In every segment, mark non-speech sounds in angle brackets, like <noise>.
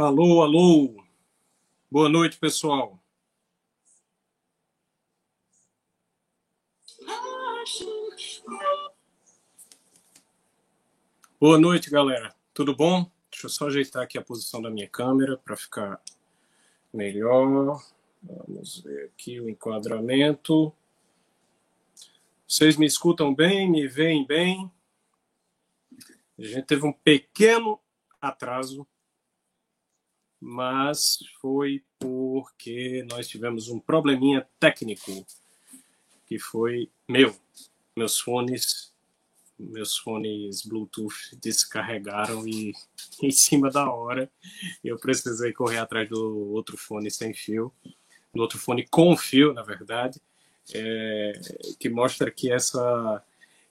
Alô, alô. Boa noite, pessoal. Boa noite, galera. Tudo bom? Deixa eu só ajeitar aqui a posição da minha câmera para ficar melhor. Vamos ver aqui o enquadramento. Vocês me escutam bem? Me veem bem? A gente teve um pequeno atraso, mas foi porque nós tivemos um probleminha técnico, que foi meu. Meus fones, meus fones Bluetooth descarregaram e <laughs> em cima da hora eu precisei correr atrás do outro fone sem fio, do outro fone com fio, na verdade, é, que mostra que essa,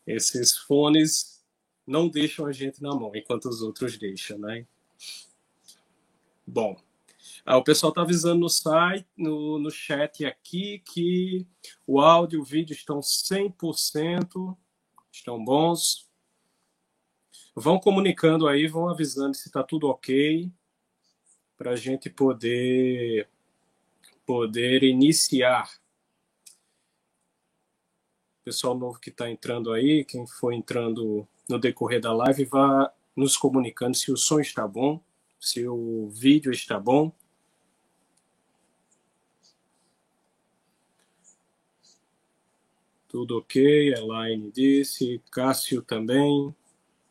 esses fones não deixam a gente na mão, enquanto os outros deixam, né? Bom, ah, o pessoal está avisando no site, no, no chat aqui, que o áudio e o vídeo estão 100%, estão bons. Vão comunicando aí, vão avisando se está tudo ok, para a gente poder, poder iniciar. Pessoal novo que está entrando aí, quem for entrando no decorrer da live, vá nos comunicando se o som está bom, se o vídeo está bom. Tudo ok, Elaine disse, Cássio também,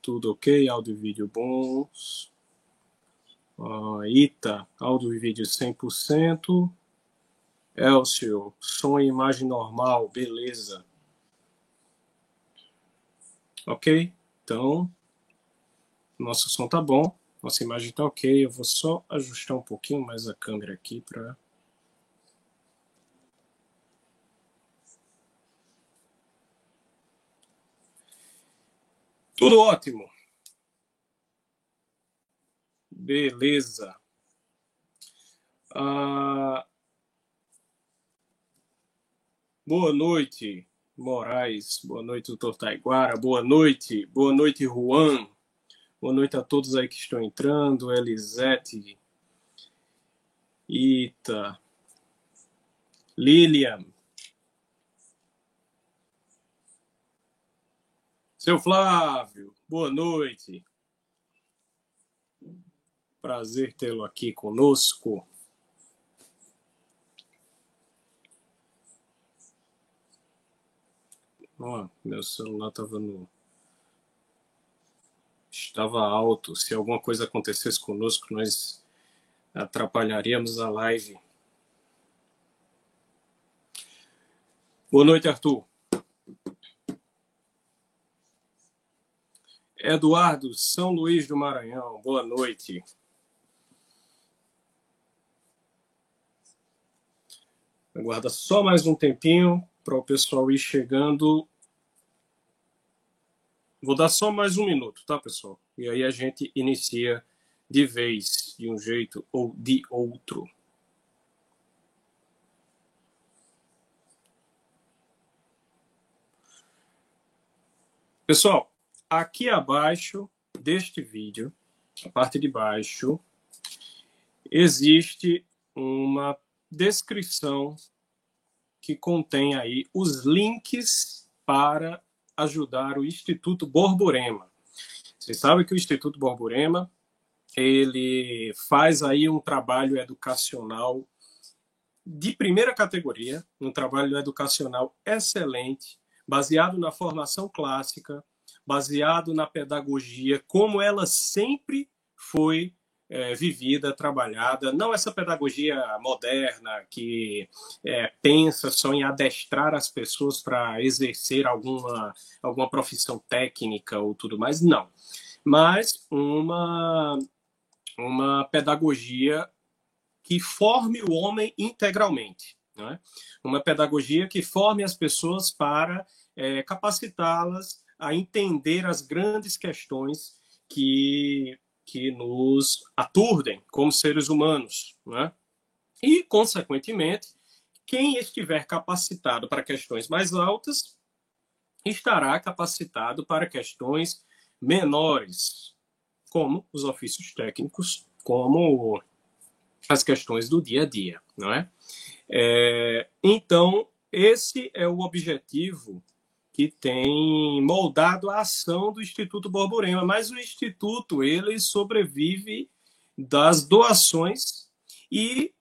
tudo ok, áudio e vídeo bons. Uh, Ita, áudio e vídeo 100%. Elcio, som e imagem normal, beleza. Ok? Então, nosso som tá bom, nossa imagem tá ok. Eu vou só ajustar um pouquinho mais a câmera aqui para Tudo ótimo. Beleza. Ah, boa noite. Moraes, boa noite, doutor Taiguara, boa noite, boa noite, Juan, boa noite a todos aí que estão entrando, Elisete, Ita, Lilian, seu Flávio, boa noite, prazer tê-lo aqui conosco. Ó, meu celular estava no. Estava alto. Se alguma coisa acontecesse conosco, nós atrapalharíamos a live. Boa noite, Arthur. Eduardo, São Luís do Maranhão, boa noite. Aguarda só mais um tempinho para o pessoal ir chegando. Vou dar só mais um minuto, tá, pessoal? E aí a gente inicia de vez, de um jeito ou de outro. Pessoal, aqui abaixo deste vídeo, a parte de baixo, existe uma descrição que contém aí os links para ajudar o Instituto Borborema. Vocês sabem que o Instituto Borborema ele faz aí um trabalho educacional de primeira categoria, um trabalho educacional excelente, baseado na formação clássica, baseado na pedagogia, como ela sempre foi é, vivida, trabalhada, não essa pedagogia moderna que é, pensa só em adestrar as pessoas para exercer alguma, alguma profissão técnica ou tudo mais, não. Mas uma, uma pedagogia que forme o homem integralmente. Né? Uma pedagogia que forme as pessoas para é, capacitá-las a entender as grandes questões que que nos aturdem como seres humanos. Né? E, consequentemente, quem estiver capacitado para questões mais altas estará capacitado para questões menores, como os ofícios técnicos como as questões do dia a dia, não é? é então, esse é o objetivo que tem moldado a ação do Instituto Borborema, mas o Instituto ele sobrevive das doações e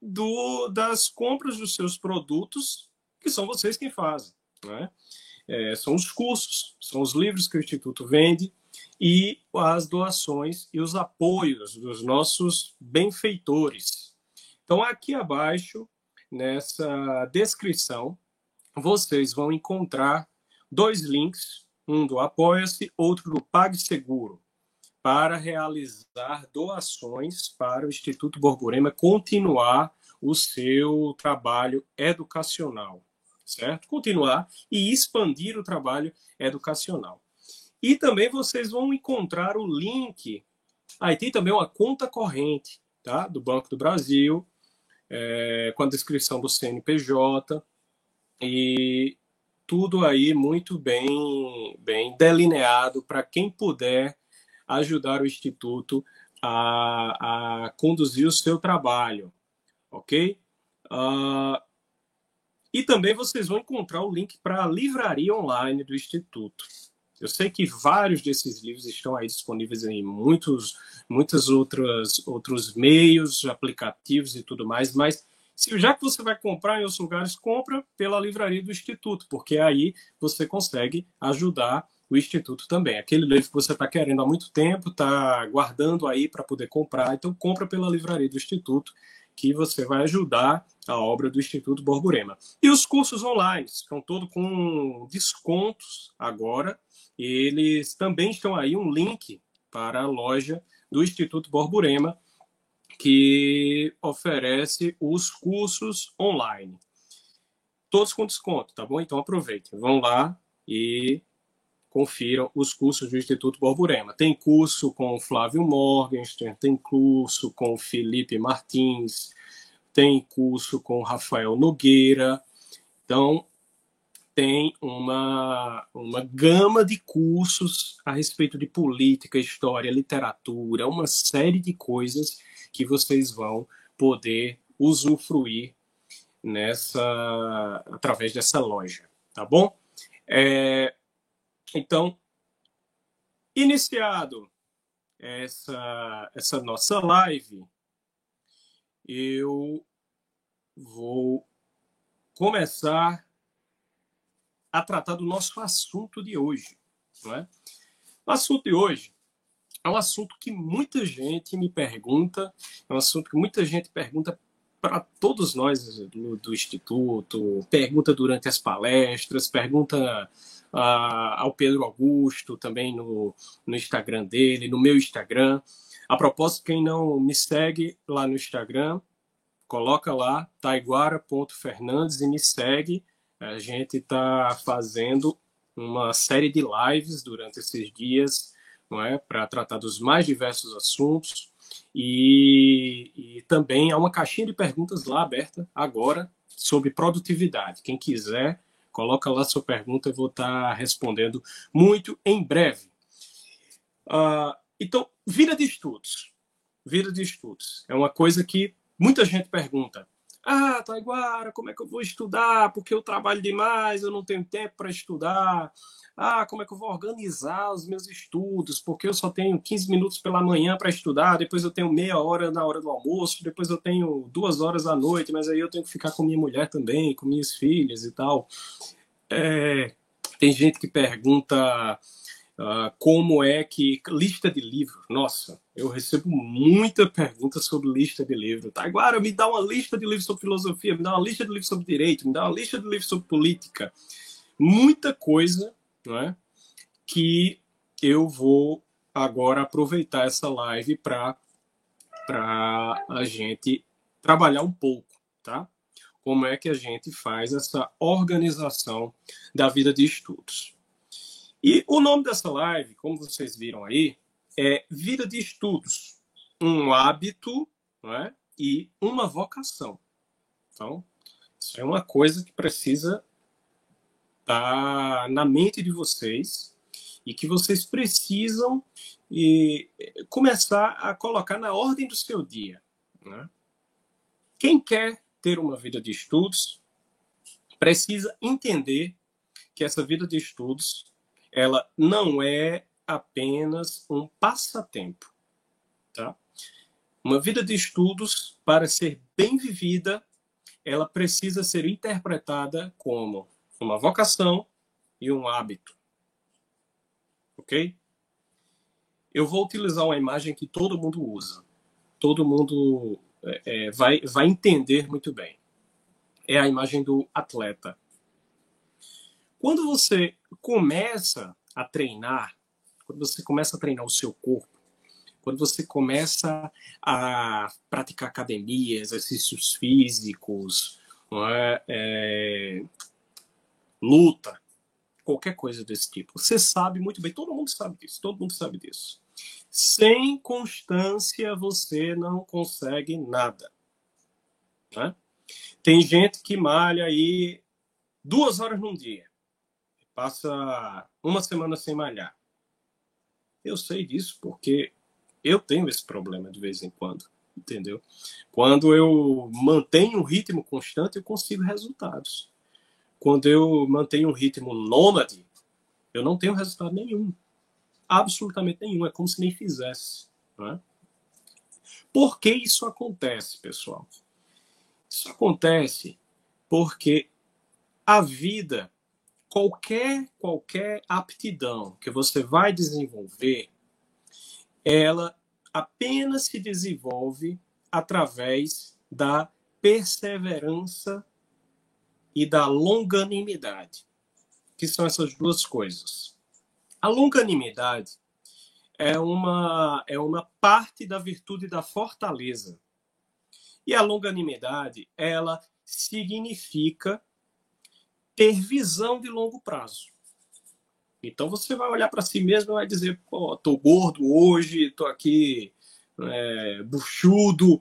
do, das compras dos seus produtos, que são vocês quem fazem. Né? É, são os cursos, são os livros que o Instituto vende e as doações e os apoios dos nossos benfeitores. Então, aqui abaixo, nessa descrição, vocês vão encontrar dois links, um do Apoia-se, outro do PagSeguro, para realizar doações para o Instituto Borborema continuar o seu trabalho educacional, certo? Continuar e expandir o trabalho educacional. E também vocês vão encontrar o link. Aí tem também uma conta corrente, tá? Do Banco do Brasil, é, com a descrição do CNPJ e tudo aí muito bem, bem delineado para quem puder ajudar o Instituto a, a conduzir o seu trabalho, ok? Uh, e também vocês vão encontrar o link para a livraria online do Instituto. Eu sei que vários desses livros estão aí disponíveis em muitos, muitas outras outros meios, aplicativos e tudo mais, mas se já que você vai comprar em outros lugares, compra pela livraria do Instituto, porque aí você consegue ajudar o Instituto também. Aquele livro que você está querendo há muito tempo, está guardando aí para poder comprar, então compra pela livraria do Instituto, que você vai ajudar a obra do Instituto Borborema. E os cursos online estão todos com descontos agora. Eles também estão aí um link para a loja do Instituto Borborema, que oferece os cursos online. Todos com desconto, tá bom? Então aproveitem, vão lá e confiram os cursos do Instituto Borborema. Tem curso com o Flávio Morgenstern, tem curso com o Felipe Martins, tem curso com o Rafael Nogueira. Então, tem uma, uma gama de cursos a respeito de política, história, literatura, uma série de coisas que vocês vão poder usufruir nessa através dessa loja, tá bom? É, então, iniciado essa, essa nossa live, eu vou começar a tratar do nosso assunto de hoje. Não é? O assunto de hoje é um assunto que muita gente me pergunta, é um assunto que muita gente pergunta para todos nós do, do, Instituto, pergunta durante as palestras, pergunta ao Pedro Augusto, também no, no Instagram dele, no meu Instagram. A propósito, quem não me segue lá no Instagram, coloca lá, taiguara.fernandes e me segue. A gente está fazendo uma série de lives durante esses dias, não é, para tratar dos mais diversos assuntos. E, e, também há uma caixinha de perguntas lá aberta agora sobre produtividade. Quem quiser Coloca lá sua pergunta, eu vou estar respondendo muito em breve. Uh, então, vida de estudos. Vida de estudos. É uma coisa que muita gente pergunta. Ah, Taiguara, como é que eu vou estudar? Porque eu trabalho demais, eu não tenho tempo para estudar. Ah, como é que eu vou organizar os meus estudos? Porque eu só tenho 15 minutos pela manhã para estudar, depois eu tenho meia hora na hora do almoço, depois eu tenho duas horas à noite, mas aí eu tenho que ficar com minha mulher também, com minhas filhas e tal. É, tem gente que pergunta uh, como é que. Lista de livros. Nossa, eu recebo muita pergunta sobre lista de livros. Tá, agora me dá uma lista de livros sobre filosofia, me dá uma lista de livros sobre direito, me dá uma lista de livros sobre política. Muita coisa não é? que eu vou agora aproveitar essa live para a gente trabalhar um pouco, tá? Como é que a gente faz essa organização da vida de estudos. E o nome dessa live, como vocês viram aí, é Vida de Estudos, um hábito é? e uma vocação. Então, isso é uma coisa que precisa está na mente de vocês e que vocês precisam e, começar a colocar na ordem do seu dia. Né? Quem quer ter uma vida de estudos precisa entender que essa vida de estudos ela não é apenas um passatempo, tá? Uma vida de estudos para ser bem vivida, ela precisa ser interpretada como uma vocação e um hábito. Ok? Eu vou utilizar uma imagem que todo mundo usa. Todo mundo é, é, vai, vai entender muito bem. É a imagem do atleta. Quando você começa a treinar, quando você começa a treinar o seu corpo, quando você começa a praticar academia, exercícios físicos, é? É, luta, qualquer coisa desse tipo. Você sabe muito bem, todo mundo sabe disso, todo mundo sabe disso. Sem constância você não consegue nada. Né? Tem gente que malha aí duas horas num dia, passa uma semana sem malhar. Eu sei disso porque eu tenho esse problema de vez em quando, entendeu? Quando eu mantenho um ritmo constante, eu consigo resultados. Quando eu mantenho um ritmo nômade, eu não tenho resultado nenhum. Absolutamente nenhum. É como se nem fizesse. Né? Por que isso acontece, pessoal? Isso acontece porque a vida, qualquer, qualquer aptidão que você vai desenvolver, ela apenas se desenvolve através da perseverança e da longanimidade, que são essas duas coisas. A longanimidade é uma, é uma parte da virtude da fortaleza. E a longanimidade, ela significa ter visão de longo prazo. Então você vai olhar para si mesmo e vai dizer, pô, tô gordo hoje, tô aqui é, buchudo,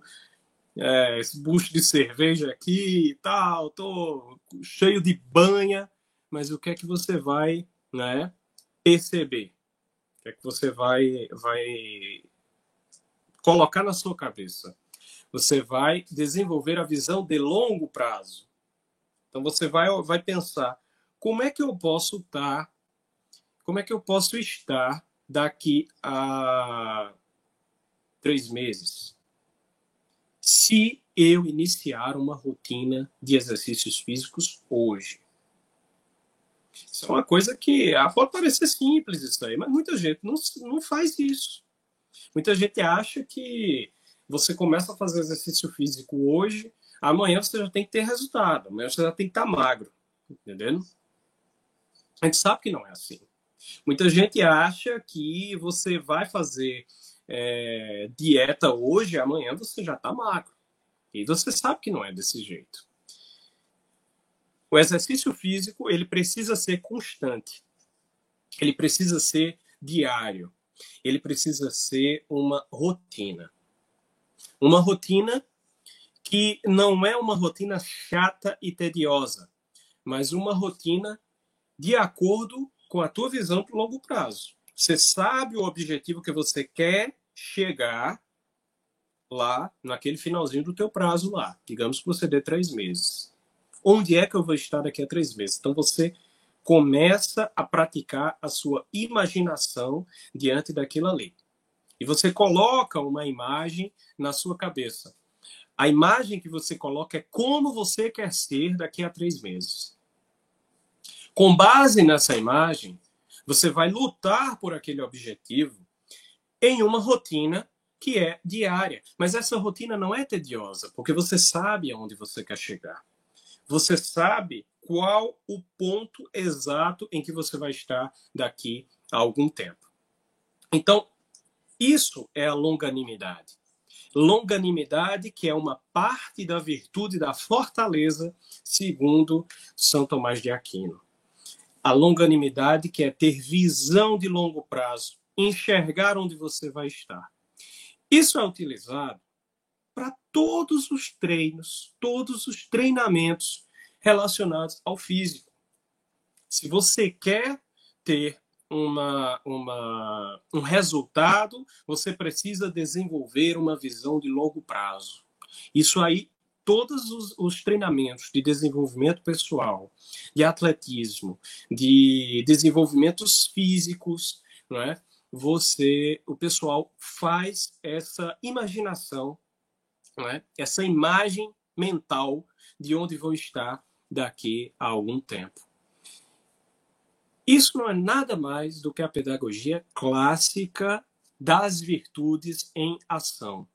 é, esse bucho de cerveja aqui e tal, tô cheio de banha, mas o que é que você vai né, perceber? O que é que você vai, vai colocar na sua cabeça? Você vai desenvolver a visão de longo prazo. Então você vai, vai pensar como é que eu posso estar, como é que eu posso estar daqui a três meses, se eu iniciar uma rotina de exercícios físicos hoje. Isso é uma coisa que ah, pode parecer simples isso aí, mas muita gente não, não faz isso. Muita gente acha que você começa a fazer exercício físico hoje, amanhã você já tem que ter resultado, amanhã você já tem que estar magro, entendendo? A gente sabe que não é assim. Muita gente acha que você vai fazer é, dieta hoje, amanhã você já está magro. E você sabe que não é desse jeito. O exercício físico ele precisa ser constante. Ele precisa ser diário. Ele precisa ser uma rotina. Uma rotina que não é uma rotina chata e tediosa, mas uma rotina de acordo com a tua visão para o longo prazo. Você sabe o objetivo que você quer chegar lá naquele finalzinho do teu prazo lá. Digamos que você dê três meses. Onde é que eu vou estar daqui a três meses? Então você começa a praticar a sua imaginação diante daquilo ali. E você coloca uma imagem na sua cabeça. A imagem que você coloca é como você quer ser daqui a três meses. Com base nessa imagem, você vai lutar por aquele objetivo em uma rotina que é diária. Mas essa rotina não é tediosa, porque você sabe aonde você quer chegar. Você sabe qual o ponto exato em que você vai estar daqui a algum tempo. Então, isso é a longanimidade. Longanimidade, que é uma parte da virtude da fortaleza, segundo São Tomás de Aquino. A longanimidade, que é ter visão de longo prazo, enxergar onde você vai estar. Isso é utilizado para todos os treinos, todos os treinamentos relacionados ao físico. Se você quer ter uma, uma, um resultado, você precisa desenvolver uma visão de longo prazo. Isso aí, todos os, os treinamentos de desenvolvimento pessoal, de atletismo, de desenvolvimentos físicos, não é? Você, o pessoal faz essa imaginação, não é? Essa imagem mental de onde vou estar daqui a algum tempo. Isso não é nada mais do que a pedagogia clássica das virtudes em ação.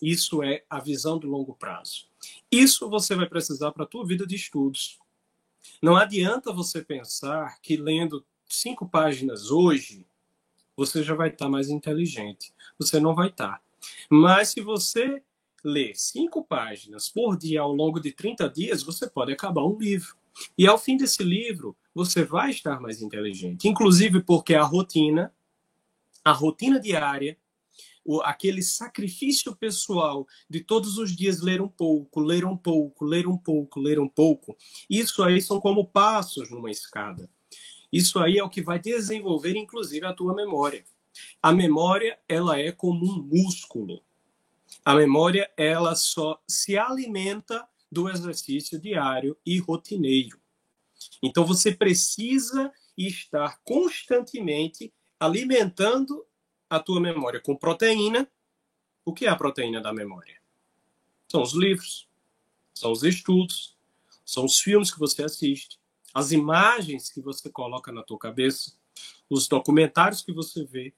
Isso é a visão de longo prazo. Isso você vai precisar para a tua vida de estudos. Não adianta você pensar que lendo cinco páginas hoje você já vai estar mais inteligente. Você não vai estar. Mas se você ler cinco páginas por dia ao longo de 30 dias, você pode acabar um livro. E ao fim desse livro, você vai estar mais inteligente. Inclusive porque a rotina, a rotina diária, o, aquele sacrifício pessoal de todos os dias ler um pouco, ler um pouco, ler um pouco, ler um pouco, isso aí são como passos numa escada. Isso aí é o que vai desenvolver, inclusive, a tua memória. A memória, ela é como um músculo. A memória, ela só se alimenta do exercício diário e rotineiro. Então você precisa estar constantemente alimentando a tua memória com proteína. O que é a proteína da memória? São os livros, são os estudos, são os filmes que você assiste, as imagens que você coloca na tua cabeça, os documentários que você vê,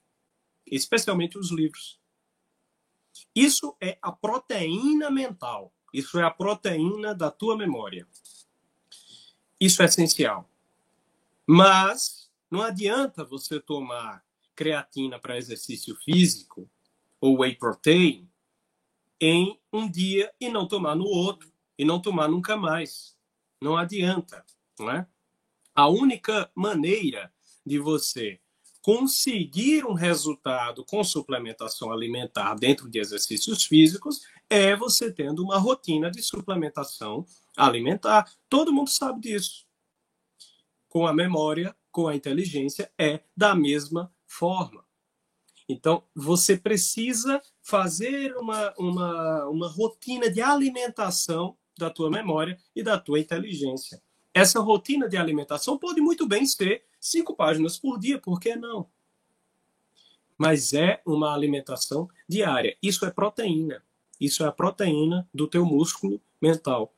especialmente os livros. Isso é a proteína mental. Isso é a proteína da tua memória. Isso é essencial. Mas não adianta você tomar creatina para exercício físico ou whey protein em um dia e não tomar no outro e não tomar nunca mais. Não adianta, não é? A única maneira de você conseguir um resultado com suplementação alimentar dentro de exercícios físicos é você tendo uma rotina de suplementação alimentar. Todo mundo sabe disso. Com a memória, com a inteligência, é da mesma forma. Então, você precisa fazer uma, uma, uma rotina de alimentação da tua memória e da tua inteligência. Essa rotina de alimentação pode muito bem ser cinco páginas por dia, por que não? Mas é uma alimentação diária. Isso é proteína. Isso é a proteína do teu músculo mental.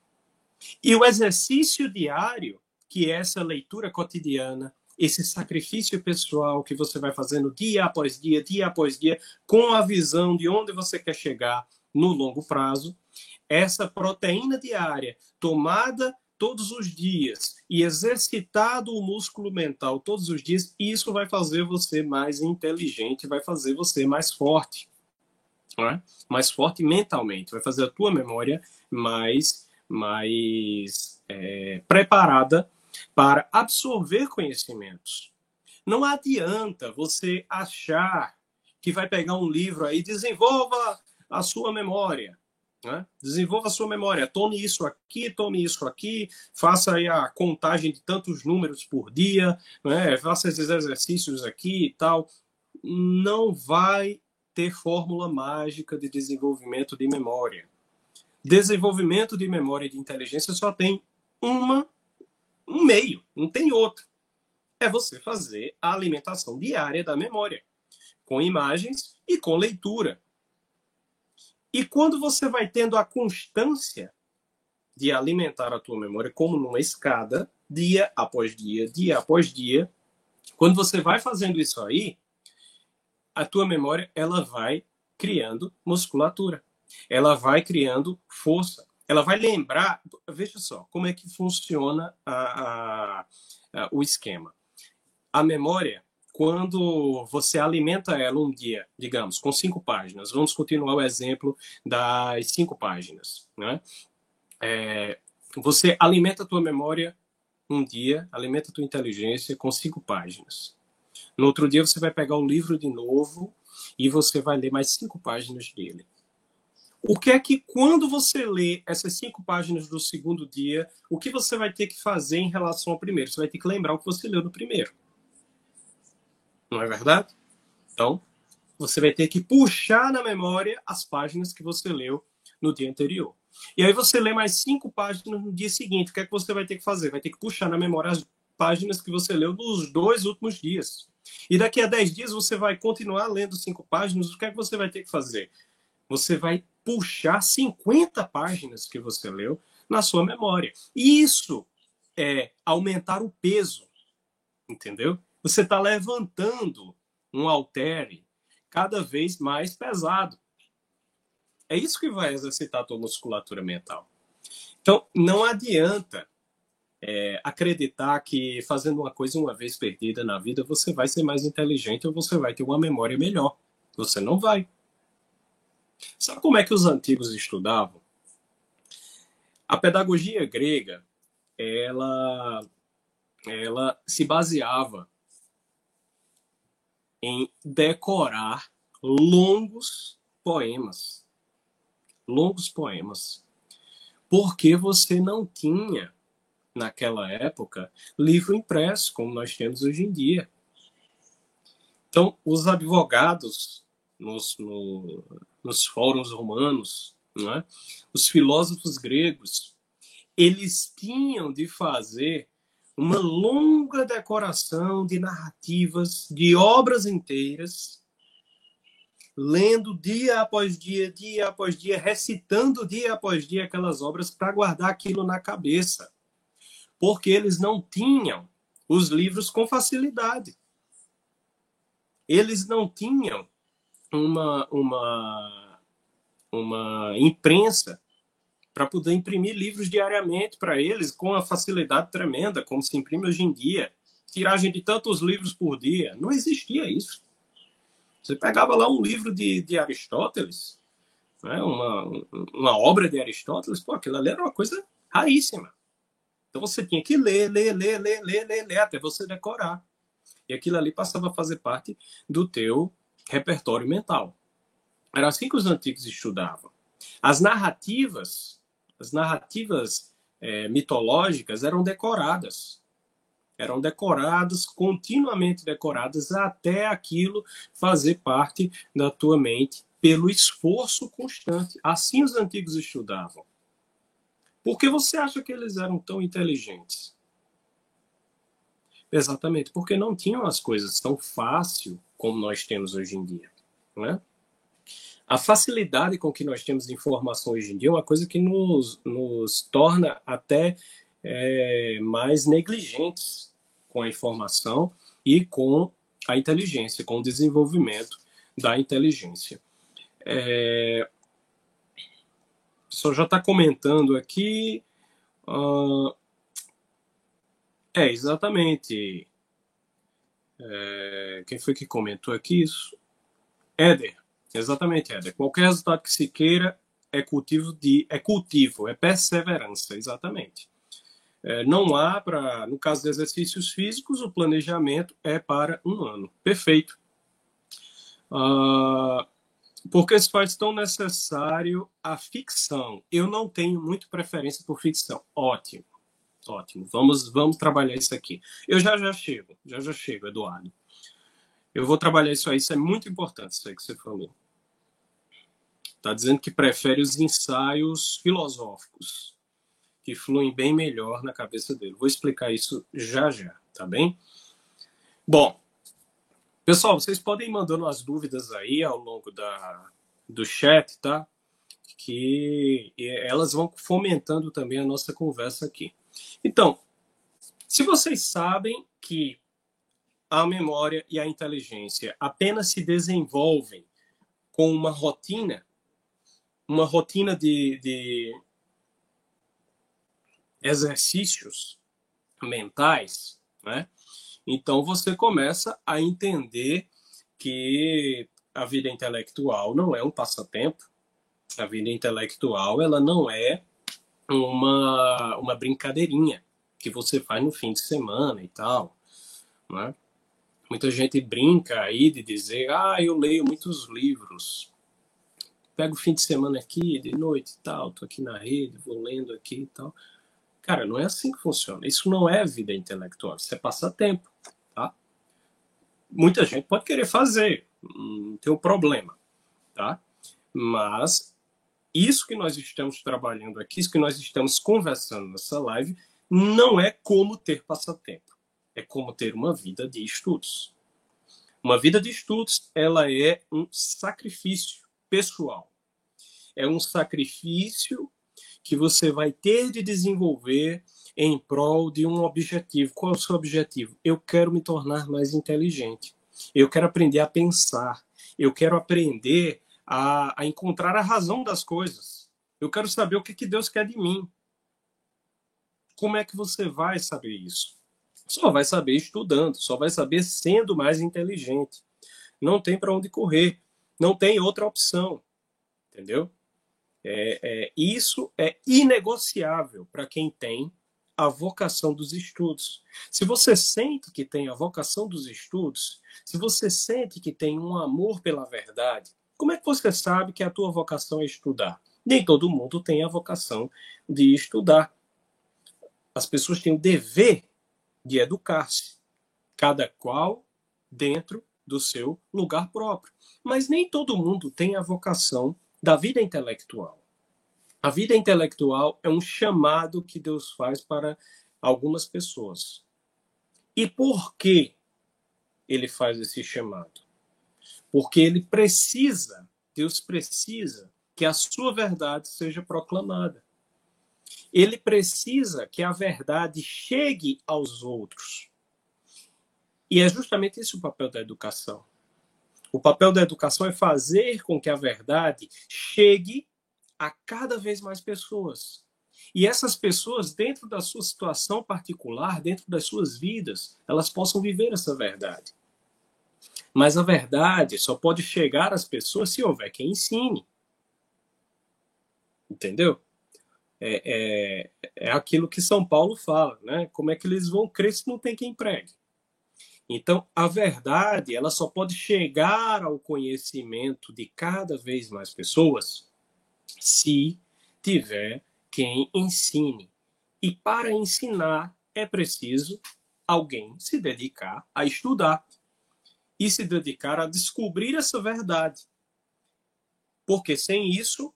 E o exercício diário, que é essa leitura cotidiana, esse sacrifício pessoal que você vai fazendo dia após dia, dia após dia, com a visão de onde você quer chegar no longo prazo, essa proteína diária tomada todos os dias e exercitado o músculo mental todos os dias, isso vai fazer você mais inteligente, vai fazer você mais forte. É? Mais forte mentalmente, vai fazer a tua memória mais, mais é, preparada para absorver conhecimentos. Não adianta você achar que vai pegar um livro aí, desenvolva a sua memória. Né? Desenvolva a sua memória, tome isso aqui, tome isso aqui, faça aí a contagem de tantos números por dia, né? faça esses exercícios aqui e tal. Não vai ter fórmula mágica de desenvolvimento de memória. Desenvolvimento de memória e de inteligência só tem uma, um meio, não tem outro. É você fazer a alimentação diária da memória, com imagens e com leitura. E quando você vai tendo a constância de alimentar a tua memória como numa escada, dia após dia, dia após dia, quando você vai fazendo isso aí, a tua memória ela vai criando musculatura. Ela vai criando força. Ela vai lembrar. Veja só como é que funciona a, a, a, o esquema. A memória quando você alimenta ela um dia, digamos, com cinco páginas, vamos continuar o exemplo das cinco páginas, né? É, você alimenta a tua memória um dia, alimenta a tua inteligência com cinco páginas. No outro dia você vai pegar o livro de novo e você vai ler mais cinco páginas dele. O que é que quando você lê essas cinco páginas do segundo dia, o que você vai ter que fazer em relação ao primeiro? Você vai ter que lembrar o que você leu no primeiro. Não é verdade? Então, você vai ter que puxar na memória as páginas que você leu no dia anterior. E aí você lê mais cinco páginas no dia seguinte. O que é que você vai ter que fazer? Vai ter que puxar na memória as páginas que você leu nos dois últimos dias. E daqui a dez dias você vai continuar lendo cinco páginas. O que é que você vai ter que fazer? Você vai puxar 50 páginas que você leu na sua memória. Isso é aumentar o peso, entendeu? Você está levantando um altere cada vez mais pesado. É isso que vai exercitar a tua musculatura mental. Então, não adianta é, acreditar que fazendo uma coisa uma vez perdida na vida, você vai ser mais inteligente ou você vai ter uma memória melhor. Você não vai. Sabe como é que os antigos estudavam? A pedagogia grega, ela, ela se baseava em decorar longos poemas. Longos poemas. Porque você não tinha, naquela época, livro impresso, como nós temos hoje em dia. Então, os advogados nos, no, nos fóruns romanos, é? os filósofos gregos, eles tinham de fazer uma longa decoração de narrativas, de obras inteiras, lendo dia após dia, dia após dia, recitando dia após dia aquelas obras para guardar aquilo na cabeça. Porque eles não tinham os livros com facilidade. Eles não tinham uma, uma, uma imprensa para poder imprimir livros diariamente para eles com a facilidade tremenda como se imprime hoje em dia. Tiragem de tantos livros por dia. Não existia isso. Você pegava lá um livro de, de Aristóteles, né, uma, uma obra de Aristóteles, pô, aquilo ali era uma coisa raríssima. Então você tinha que ler, ler, ler, ler, ler, ler, ler, até você decorar. E aquilo ali passava a fazer parte do teu repertório mental. Era assim que os antigos estudavam. As narrativas, as narrativas é, mitológicas eram decoradas. Eram decoradas, continuamente decoradas, até aquilo fazer parte da tua mente pelo esforço constante. Assim os antigos estudavam. Por que você acha que eles eram tão inteligentes? Exatamente, porque não tinham as coisas tão fácil como nós temos hoje em dia. Né? A facilidade com que nós temos informação hoje em dia é uma coisa que nos, nos torna até é, mais negligentes com a informação e com a inteligência, com o desenvolvimento da inteligência. É, só já está comentando aqui. Uh, é, exatamente. É, quem foi que comentou aqui isso? Éder. Exatamente, Éder. Qualquer resultado que se queira é cultivo de é cultivo, é perseverança, exatamente. É, não há para, no caso de exercícios físicos, o planejamento é para um ano. Perfeito. Uh, porque se faz tão necessário a ficção? Eu não tenho muito preferência por ficção. Ótimo. Ótimo, vamos, vamos trabalhar isso aqui. Eu já já chego, já já chego, Eduardo. Eu vou trabalhar isso aí, isso é muito importante, isso aí que você falou. Está dizendo que prefere os ensaios filosóficos, que fluem bem melhor na cabeça dele. Vou explicar isso já já, tá bem? Bom, pessoal, vocês podem ir mandando as dúvidas aí ao longo da, do chat, tá? Que elas vão fomentando também a nossa conversa aqui. Então, se vocês sabem que a memória e a inteligência apenas se desenvolvem com uma rotina, uma rotina de, de exercícios mentais, né? Então você começa a entender que a vida intelectual não é um passatempo. A vida intelectual ela não é uma, uma brincadeirinha que você faz no fim de semana e tal. Né? Muita gente brinca aí de dizer, ah, eu leio muitos livros. Pego o fim de semana aqui, de noite e tal, tô aqui na rede, vou lendo aqui e tal. Cara, não é assim que funciona. Isso não é vida intelectual, isso é passatempo? Muita gente pode querer fazer, não tem um problema, tá? Mas isso que nós estamos trabalhando aqui, isso que nós estamos conversando nessa live, não é como ter passatempo, é como ter uma vida de estudos. Uma vida de estudos, ela é um sacrifício pessoal. É um sacrifício que você vai ter de desenvolver em prol de um objetivo. Qual é o seu objetivo? Eu quero me tornar mais inteligente. Eu quero aprender a pensar. Eu quero aprender a, a encontrar a razão das coisas. Eu quero saber o que, que Deus quer de mim. Como é que você vai saber isso? Só vai saber estudando, só vai saber sendo mais inteligente. Não tem para onde correr, não tem outra opção, entendeu? É, é, isso é inegociável para quem tem a vocação dos estudos. Se você sente que tem a vocação dos estudos, se você sente que tem um amor pela verdade, como é que você sabe que a tua vocação é estudar? Nem todo mundo tem a vocação de estudar. As pessoas têm o dever de educar-se, cada qual dentro do seu lugar próprio. Mas nem todo mundo tem a vocação da vida intelectual. A vida intelectual é um chamado que Deus faz para algumas pessoas. E por que ele faz esse chamado? Porque ele precisa, Deus precisa que a sua verdade seja proclamada. Ele precisa que a verdade chegue aos outros. E é justamente esse o papel da educação. O papel da educação é fazer com que a verdade chegue a cada vez mais pessoas. E essas pessoas, dentro da sua situação particular, dentro das suas vidas, elas possam viver essa verdade. Mas a verdade só pode chegar às pessoas se houver quem ensine. Entendeu? É, é, é aquilo que São Paulo fala, né? Como é que eles vão crer se não tem quem pregue? Então, a verdade, ela só pode chegar ao conhecimento de cada vez mais pessoas se tiver quem ensine. E para ensinar é preciso alguém se dedicar a estudar e se dedicar a descobrir essa verdade. Porque sem isso,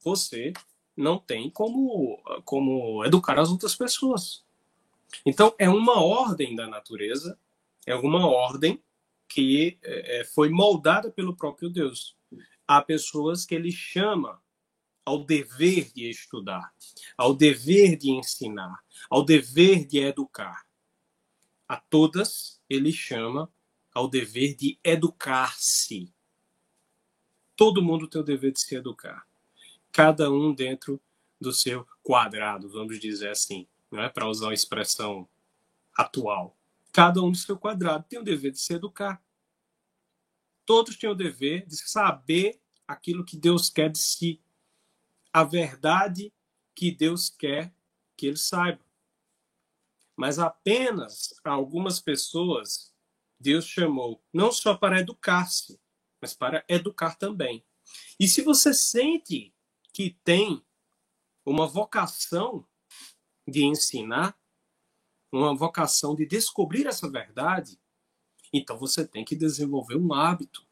você não tem como, como educar as outras pessoas. Então, é uma ordem da natureza, é uma ordem que é, foi moldada pelo próprio Deus. Há pessoas que ele chama ao dever de estudar, ao dever de ensinar, ao dever de educar. A todas ele chama ao dever de educar-se. Todo mundo tem o dever de se educar. Cada um dentro do seu quadrado, vamos dizer assim, não é para usar uma expressão atual. Cada um do seu quadrado tem o dever de se educar. Todos têm o dever de saber aquilo que Deus quer de si a verdade que Deus quer que ele saiba. Mas apenas algumas pessoas Deus chamou não só para educar-se, mas para educar também. E se você sente que tem uma vocação de ensinar, uma vocação de descobrir essa verdade, então você tem que desenvolver um hábito,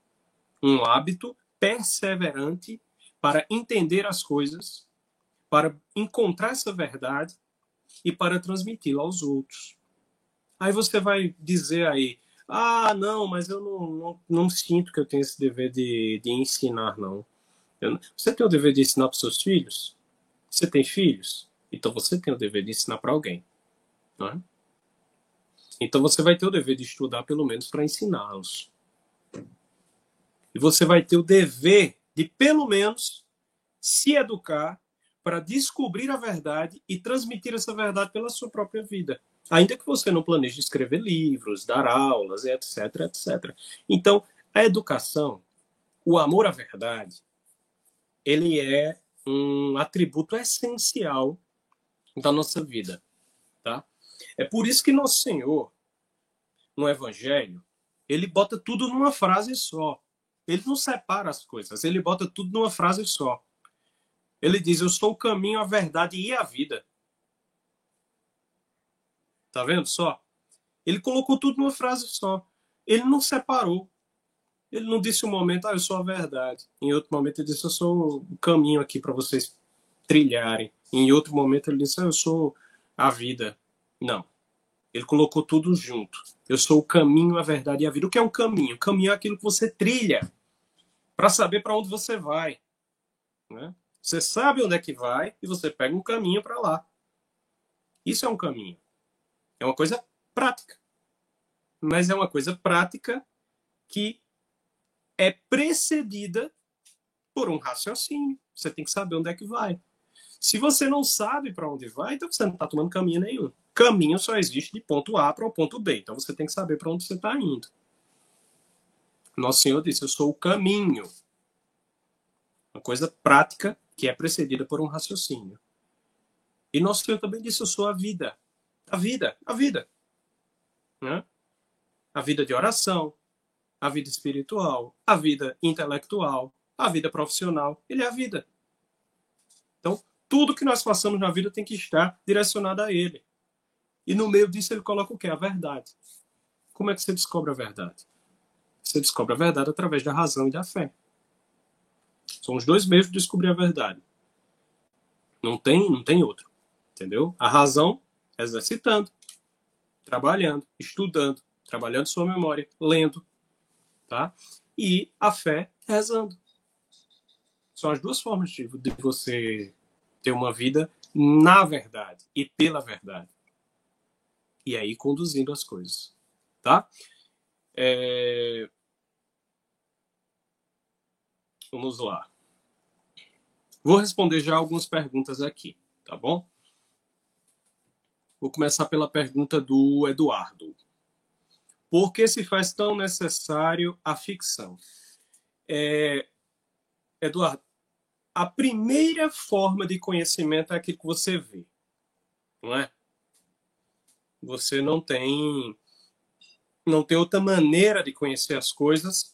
um hábito perseverante para entender as coisas, para encontrar essa verdade e para transmiti-la aos outros. Aí você vai dizer aí, ah, não, mas eu não, não, não sinto que eu tenho esse dever de, de ensinar, não. Eu, você tem o dever de ensinar para os seus filhos? Você tem filhos? Então você tem o dever de ensinar para alguém. Não é? Então você vai ter o dever de estudar pelo menos para ensiná-los. E você vai ter o dever de pelo menos se educar para descobrir a verdade e transmitir essa verdade pela sua própria vida. Ainda que você não planeje escrever livros, dar aulas, etc, etc. Então, a educação, o amor à verdade, ele é um atributo essencial da nossa vida, tá? É por isso que nosso Senhor, no Evangelho, ele bota tudo numa frase só. Ele não separa as coisas, ele bota tudo numa frase só. Ele diz: Eu sou o caminho, a verdade e a vida. Tá vendo só? Ele colocou tudo numa frase só. ele não separou. Ele não disse um momento, ah, eu sou a verdade. Em outro momento ele disse, eu sou o caminho aqui para vocês trilharem. Em outro momento ele disse, ah, eu sou a vida. Não. Ele colocou tudo junto. Eu sou o caminho, a verdade e a vida. O que é um caminho? Caminho é aquilo que você trilha para saber para onde você vai. Né? Você sabe onde é que vai e você pega um caminho para lá. Isso é um caminho. É uma coisa prática. Mas é uma coisa prática que é precedida por um raciocínio. Você tem que saber onde é que vai. Se você não sabe para onde vai, então você não está tomando caminho nenhum. Caminho só existe de ponto A para o ponto B. Então você tem que saber para onde você está indo. Nosso Senhor disse: Eu sou o caminho. Uma coisa prática que é precedida por um raciocínio. E nosso Senhor também disse: Eu sou a vida. A vida, a vida. Né? A vida de oração, a vida espiritual, a vida intelectual, a vida profissional. Ele é a vida. Então, tudo que nós façamos na vida tem que estar direcionado a Ele. E no meio disso ele coloca o quê? A verdade. Como é que você descobre a verdade? Você descobre a verdade através da razão e da fé. São os dois meios de descobrir a verdade. Não tem, não tem outro. Entendeu? A razão exercitando, trabalhando, estudando, trabalhando sua memória, lendo, tá? E a fé rezando. São as duas formas de, de você ter uma vida na verdade e pela verdade. E aí conduzindo as coisas, tá? É... Vamos lá. Vou responder já algumas perguntas aqui, tá bom? Vou começar pela pergunta do Eduardo. Por que se faz tão necessário a ficção? É... Eduardo, a primeira forma de conhecimento é aquilo que você vê, não é? Você não tem não tem outra maneira de conhecer as coisas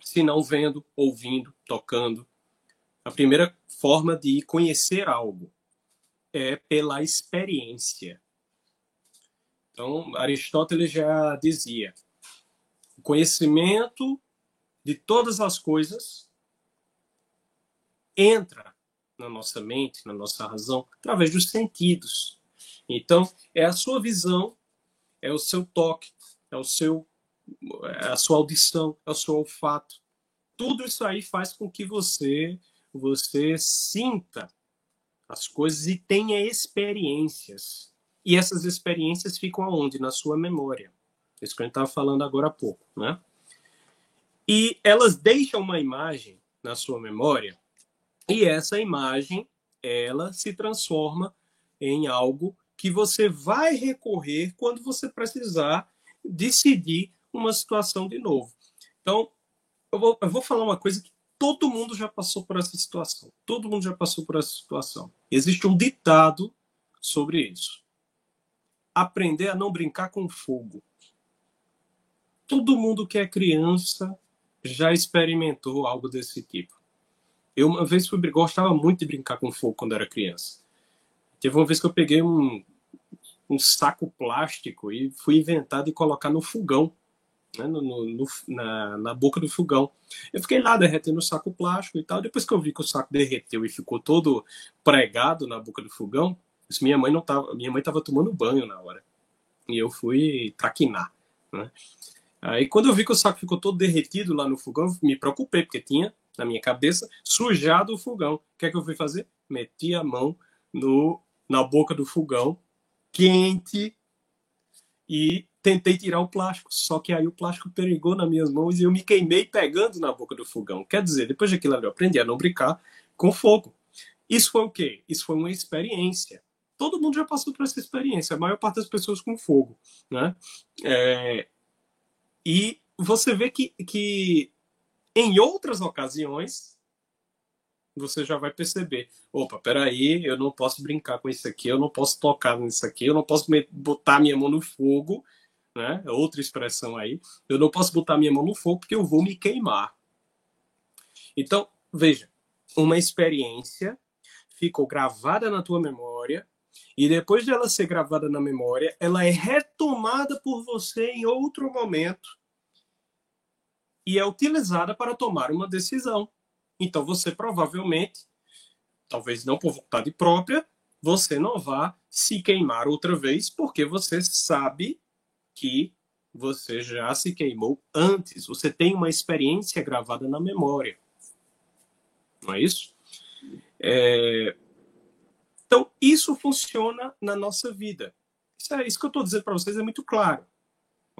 se não vendo, ouvindo, tocando. A primeira forma de conhecer algo é pela experiência. Então, Aristóteles já dizia: o conhecimento de todas as coisas entra na nossa mente, na nossa razão, através dos sentidos. Então, é a sua visão, é o seu toque, é o seu é a sua audição, é o seu olfato. Tudo isso aí faz com que você você sinta as coisas e tenha experiências. E essas experiências ficam aonde? Na sua memória. Isso que a gente estava falando agora há pouco, né? E elas deixam uma imagem na sua memória e essa imagem ela se transforma em algo que você vai recorrer quando você precisar decidir uma situação de novo. Então, eu vou, eu vou falar uma coisa que todo mundo já passou por essa situação. Todo mundo já passou por essa situação. Existe um ditado sobre isso. Aprender a não brincar com fogo. Todo mundo que é criança já experimentou algo desse tipo. Eu uma vez fui, gostava muito de brincar com fogo quando era criança. Teve uma vez que eu peguei um, um saco plástico e fui inventar de colocar no fogão, né, no, no, na, na, boca do fogão. Eu fiquei lá derretendo o saco plástico e tal. Depois que eu vi que o saco derreteu e ficou todo pregado na boca do fogão, minha mãe não tava, minha mãe estava tomando banho na hora e eu fui traquinar, né? Aí quando eu vi que o saco ficou todo derretido lá no fogão, me preocupei porque tinha na minha cabeça sujado o fogão. O que é que eu fui fazer? Meti a mão no na boca do fogão quente e tentei tirar o plástico. Só que aí o plástico perigou nas minhas mãos e eu me queimei pegando na boca do fogão. Quer dizer, depois daquilo ali eu aprendi a não brincar com fogo. Isso foi o quê? Isso foi uma experiência. Todo mundo já passou por essa experiência, a maior parte das pessoas com fogo. Né? É... E você vê que, que em outras ocasiões você já vai perceber, opa, peraí, eu não posso brincar com isso aqui, eu não posso tocar nisso aqui, eu não posso botar minha mão no fogo, né? É outra expressão aí, eu não posso botar minha mão no fogo porque eu vou me queimar. Então, veja, uma experiência ficou gravada na tua memória e depois dela ser gravada na memória, ela é retomada por você em outro momento e é utilizada para tomar uma decisão. Então você provavelmente, talvez não por vontade própria, você não vá se queimar outra vez, porque você sabe que você já se queimou antes. Você tem uma experiência gravada na memória. Não é isso? É... Então, isso funciona na nossa vida. Isso, é, isso que eu estou dizendo para vocês é muito claro.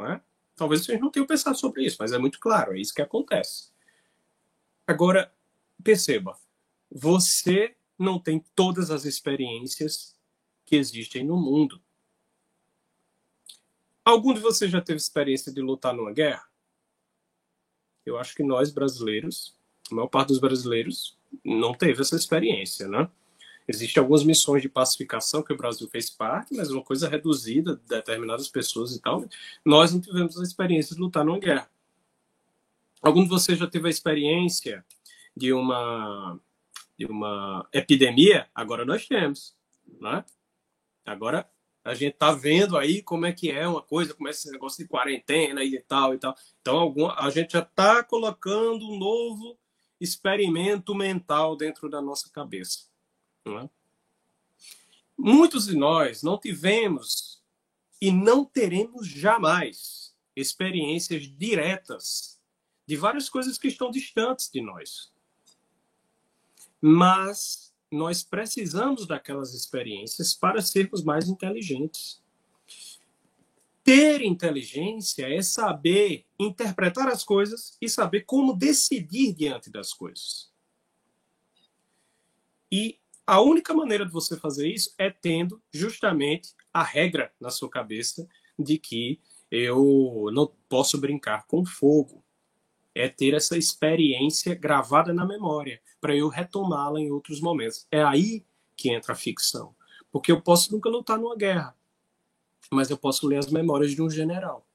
É? Talvez vocês não tenham pensado sobre isso, mas é muito claro, é isso que acontece. Agora, perceba, você não tem todas as experiências que existem no mundo. Algum de vocês já teve experiência de lutar numa guerra? Eu acho que nós brasileiros, a maior parte dos brasileiros, não teve essa experiência, né? Existem algumas missões de pacificação que o Brasil fez parte, mas uma coisa reduzida, de determinadas pessoas e tal. Nós não tivemos a experiência de lutar numa guerra. Algum de vocês já teve a experiência de uma de uma epidemia? Agora nós temos, né? Agora a gente tá vendo aí como é que é uma coisa, como é esse negócio de quarentena e tal e tal. Então, algum, a gente já está colocando um novo experimento mental dentro da nossa cabeça. É? Muitos de nós não tivemos e não teremos jamais experiências diretas de várias coisas que estão distantes de nós. Mas nós precisamos daquelas experiências para sermos mais inteligentes. Ter inteligência é saber interpretar as coisas e saber como decidir diante das coisas. E a única maneira de você fazer isso é tendo justamente a regra na sua cabeça de que eu não posso brincar com fogo. É ter essa experiência gravada na memória para eu retomá-la em outros momentos. É aí que entra a ficção. Porque eu posso nunca lutar numa guerra, mas eu posso ler as memórias de um general.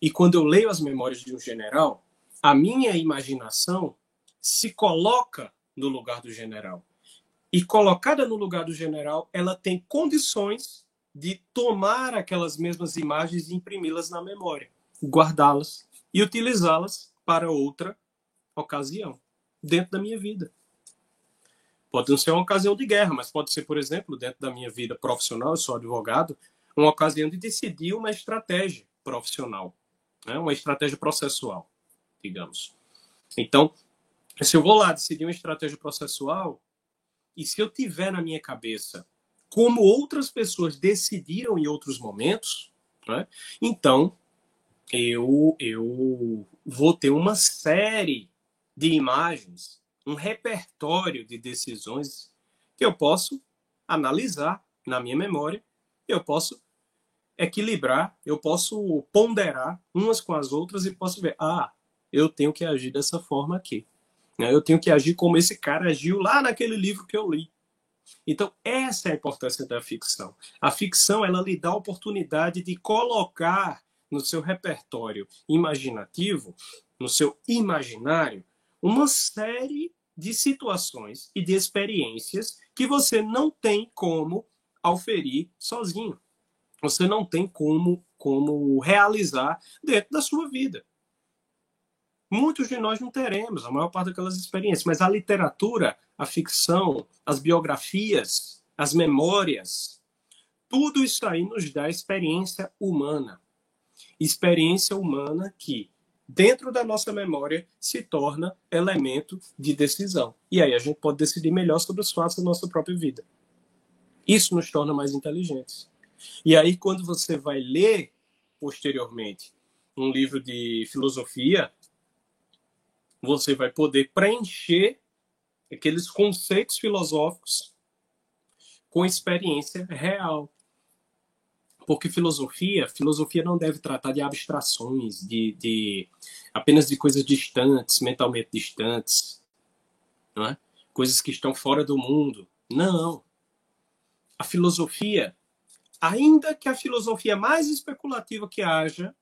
E quando eu leio as memórias de um general, a minha imaginação se coloca no lugar do general. E colocada no lugar do general, ela tem condições de tomar aquelas mesmas imagens e imprimi-las na memória, guardá-las e utilizá-las para outra ocasião dentro da minha vida. Pode não ser uma ocasião de guerra, mas pode ser, por exemplo, dentro da minha vida profissional, eu sou advogado, uma ocasião de decidir uma estratégia profissional, né? uma estratégia processual, digamos. Então, se eu vou lá decidir uma estratégia processual, e se eu tiver na minha cabeça como outras pessoas decidiram em outros momentos, né? então eu, eu vou ter uma série de imagens, um repertório de decisões que eu posso analisar na minha memória, eu posso equilibrar, eu posso ponderar umas com as outras e posso ver, ah, eu tenho que agir dessa forma aqui. Né? Eu tenho que agir como esse cara agiu lá naquele livro que eu li. Então, essa é a importância da ficção. A ficção, ela lhe dá a oportunidade de colocar no seu repertório imaginativo, no seu imaginário, uma série de situações e de experiências que você não tem como auferir sozinho. Você não tem como, como realizar dentro da sua vida. Muitos de nós não teremos a maior parte daquelas experiências, mas a literatura, a ficção, as biografias, as memórias, tudo isso aí nos dá experiência humana. Experiência humana que dentro da nossa memória se torna elemento de decisão. E aí a gente pode decidir melhor sobre os fatos da nossa própria vida. Isso nos torna mais inteligentes. E aí, quando você vai ler posteriormente um livro de filosofia, você vai poder preencher aqueles conceitos filosóficos com experiência real. Porque filosofia, filosofia não deve tratar de abstrações, de, de apenas de coisas distantes, mentalmente distantes, não é? coisas que estão fora do mundo. Não. A filosofia, ainda que a filosofia mais especulativa que haja,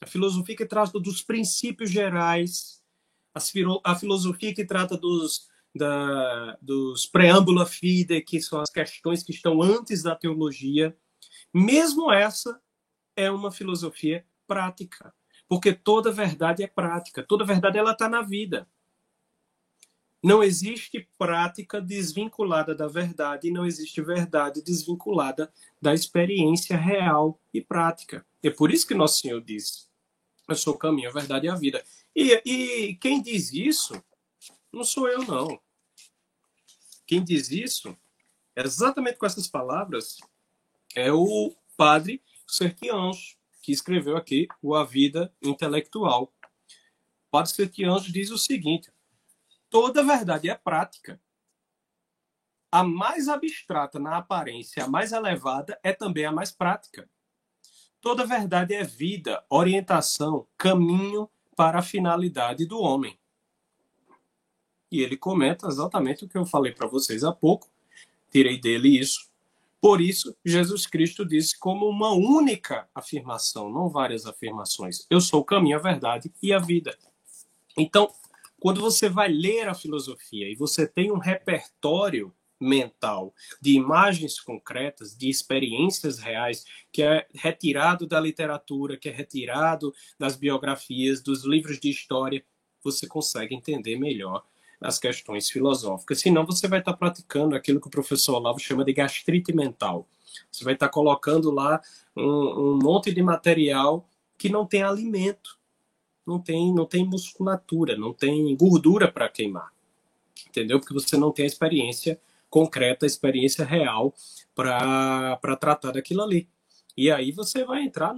a filosofia que trata dos princípios gerais, a filosofia que trata dos, da, dos preâmbula fide, que são as questões que estão antes da teologia, mesmo essa é uma filosofia prática, Porque toda verdade é prática, toda verdade ela está na vida. Não existe prática desvinculada da verdade e não existe verdade desvinculada da experiência real e prática. É por isso que Nosso Senhor diz: Eu sou o caminho, a verdade e a vida. E, e quem diz isso não sou eu, não. Quem diz isso, exatamente com essas palavras, é o padre Serquianjo, que escreveu aqui o A Vida Intelectual. O padre Serquianjo diz o seguinte: toda verdade é prática. A mais abstrata na aparência, a mais elevada, é também a mais prática. Toda verdade é vida, orientação, caminho para a finalidade do homem. E ele comenta exatamente o que eu falei para vocês há pouco, tirei dele isso. Por isso, Jesus Cristo disse como uma única afirmação, não várias afirmações: Eu sou o caminho, a verdade e a vida. Então, quando você vai ler a filosofia e você tem um repertório mental de imagens concretas, de experiências reais, que é retirado da literatura, que é retirado das biografias, dos livros de história, você consegue entender melhor as questões filosóficas. Senão, você vai estar praticando aquilo que o professor Olavo chama de gastrite mental. Você vai estar colocando lá um, um monte de material que não tem alimento não tem, não tem musculatura, não tem gordura para queimar. Entendeu? Porque você não tem a experiência concreta, a experiência real para tratar daquilo ali. E aí você vai entrar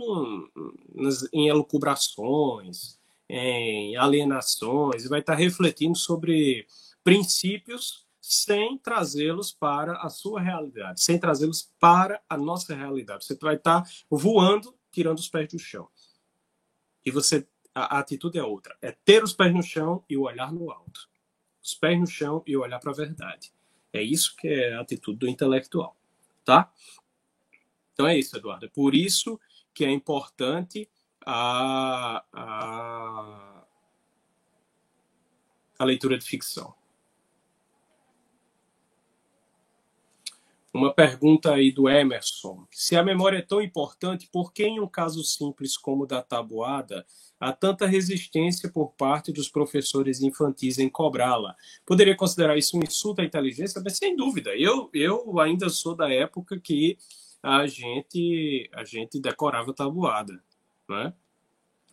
nas, em elucubrações, em alienações, e vai estar refletindo sobre princípios sem trazê-los para a sua realidade, sem trazê-los para a nossa realidade. Você vai estar voando, tirando os pés do chão. E você a, a atitude é outra. É ter os pés no chão e o olhar no alto. Os pés no chão e olhar para a verdade. É isso que é a atitude do intelectual, tá? Então é isso, Eduardo. É por isso que é importante a, a, a leitura de ficção. Uma pergunta aí do Emerson. Se a memória é tão importante, por que em um caso simples como o da tabuada há tanta resistência por parte dos professores infantis em cobrá-la? Poderia considerar isso um insulto à inteligência? Mas sem dúvida. Eu, eu ainda sou da época que a gente, a gente decorava tabuada. Né?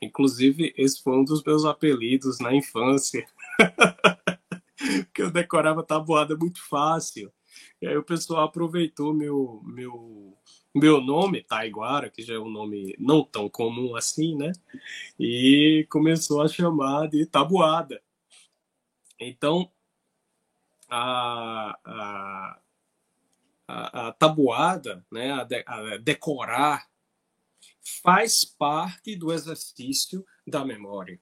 Inclusive, esse foi um dos meus apelidos na infância. <laughs> Porque eu decorava tabuada muito fácil. E aí o pessoal aproveitou meu, meu, meu nome, Taiguara, que já é um nome não tão comum assim, né? E começou a chamar de tabuada. Então, a, a, a, a tabuada, né, a, de, a decorar, faz parte do exercício da memória.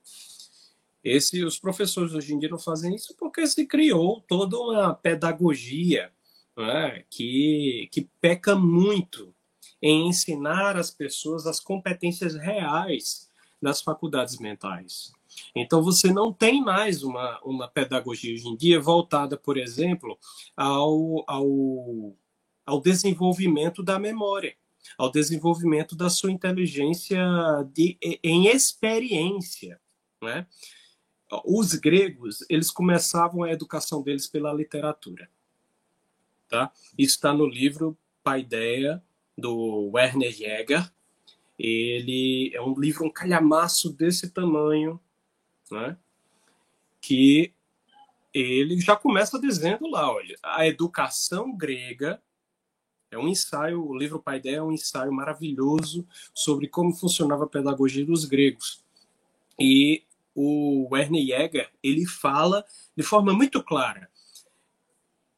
Esse, os professores hoje em dia não fazem isso porque se criou toda uma pedagogia né, que, que peca muito em ensinar as pessoas as competências reais das faculdades mentais. Então, você não tem mais uma, uma pedagogia hoje em dia voltada, por exemplo, ao, ao, ao desenvolvimento da memória, ao desenvolvimento da sua inteligência de, em experiência. Né? Os gregos, eles começavam a educação deles pela literatura. Tá? Isso está no livro Paideia, do Werner Jäger. Ele é um livro, um calhamaço desse tamanho, né? que ele já começa dizendo lá, olha, a educação grega é um ensaio, o livro Paideia é um ensaio maravilhoso sobre como funcionava a pedagogia dos gregos. E o Werner Jäger, ele fala de forma muito clara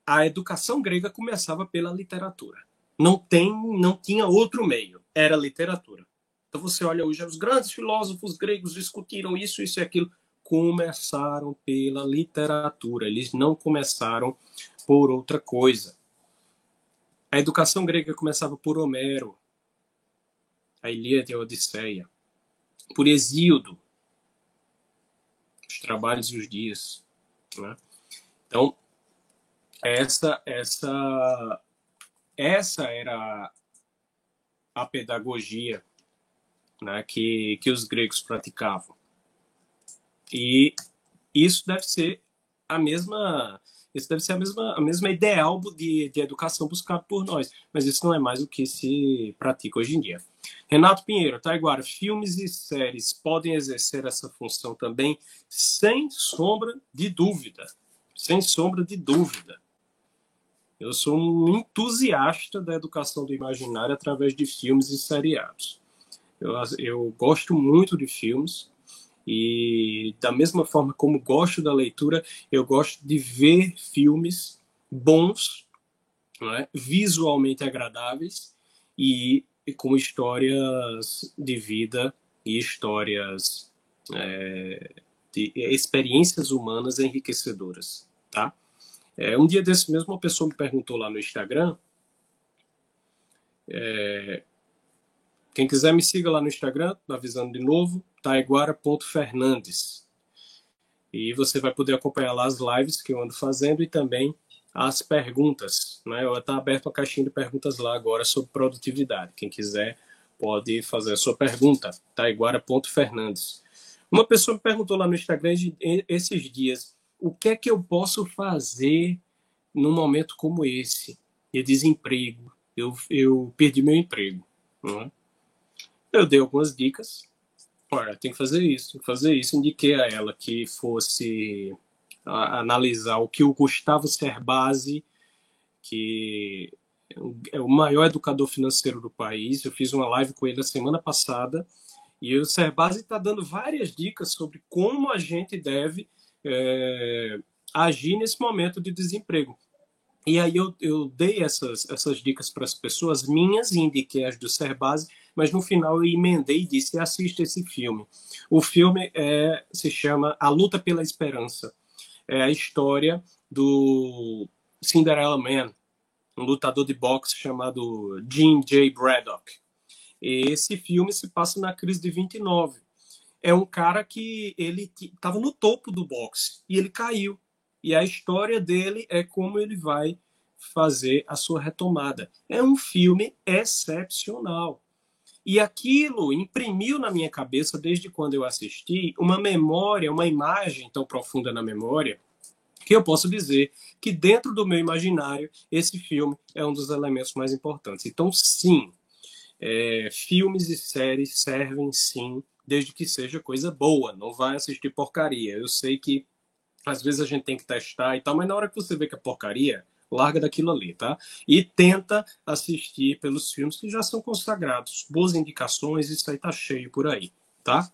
a educação grega começava pela literatura. Não tem, não tinha outro meio, era literatura. Então você olha hoje, os grandes filósofos gregos discutiram isso, isso e aquilo, começaram pela literatura. Eles não começaram por outra coisa. A educação grega começava por Homero, a Ilíada e a Odisseia, por Hesíodo, os trabalhos e os dias. Né? Então, essa essa essa era a pedagogia né, que, que os gregos praticavam. E isso deve ser a mesma isso deve ser a mesma, a mesma ideal de, de educação buscado por nós, mas isso não é mais o que se pratica hoje em dia. Renato Pinheiro, Taiguara, filmes e séries podem exercer essa função também, sem sombra de dúvida. Sem sombra de dúvida. Eu sou um entusiasta da educação do imaginário através de filmes e seriados. Eu, eu gosto muito de filmes, e da mesma forma como gosto da leitura, eu gosto de ver filmes bons, é? visualmente agradáveis e, e, com histórias de vida e histórias é, de experiências humanas enriquecedoras, tá? É, um dia desse mesmo uma pessoa me perguntou lá no Instagram é, quem quiser me siga lá no Instagram, avisando de novo, taiguara.fernandes. E você vai poder acompanhar lá as lives que eu ando fazendo e também as perguntas. Né? Estou aberto a caixinha de perguntas lá agora sobre produtividade. Quem quiser pode fazer a sua pergunta, taiguara.fernandes. Uma pessoa me perguntou lá no Instagram esses dias, o que é que eu posso fazer num momento como esse, de desemprego? Eu, eu perdi meu emprego. Né? Eu dei algumas dicas, olha, tem que fazer isso, tem que fazer isso. Indiquei a ela que fosse analisar o que o Gustavo Cerbasi, que é o maior educador financeiro do país, eu fiz uma live com ele a semana passada, e o Cerbasi está dando várias dicas sobre como a gente deve é, agir nesse momento de desemprego. E aí eu, eu dei essas, essas dicas para as pessoas minhas e indiquei as do Cerbasi, mas no final eu emendei e disse: assista esse filme. O filme é, se chama A Luta pela Esperança. É a história do Cinderella Man, um lutador de boxe chamado Jim J. Braddock. E esse filme se passa na crise de 29. É um cara que ele estava no topo do boxe e ele caiu. E a história dele é como ele vai fazer a sua retomada. É um filme excepcional. E aquilo imprimiu na minha cabeça, desde quando eu assisti, uma memória, uma imagem tão profunda na memória, que eu posso dizer que dentro do meu imaginário, esse filme é um dos elementos mais importantes. Então, sim, é, filmes e séries servem sim, desde que seja coisa boa, não vai assistir porcaria. Eu sei que às vezes a gente tem que testar e tal, mas na hora que você vê que é porcaria, larga daquilo ali, tá? E tenta assistir pelos filmes que já são consagrados. Boas indicações, isso aí tá cheio por aí, tá?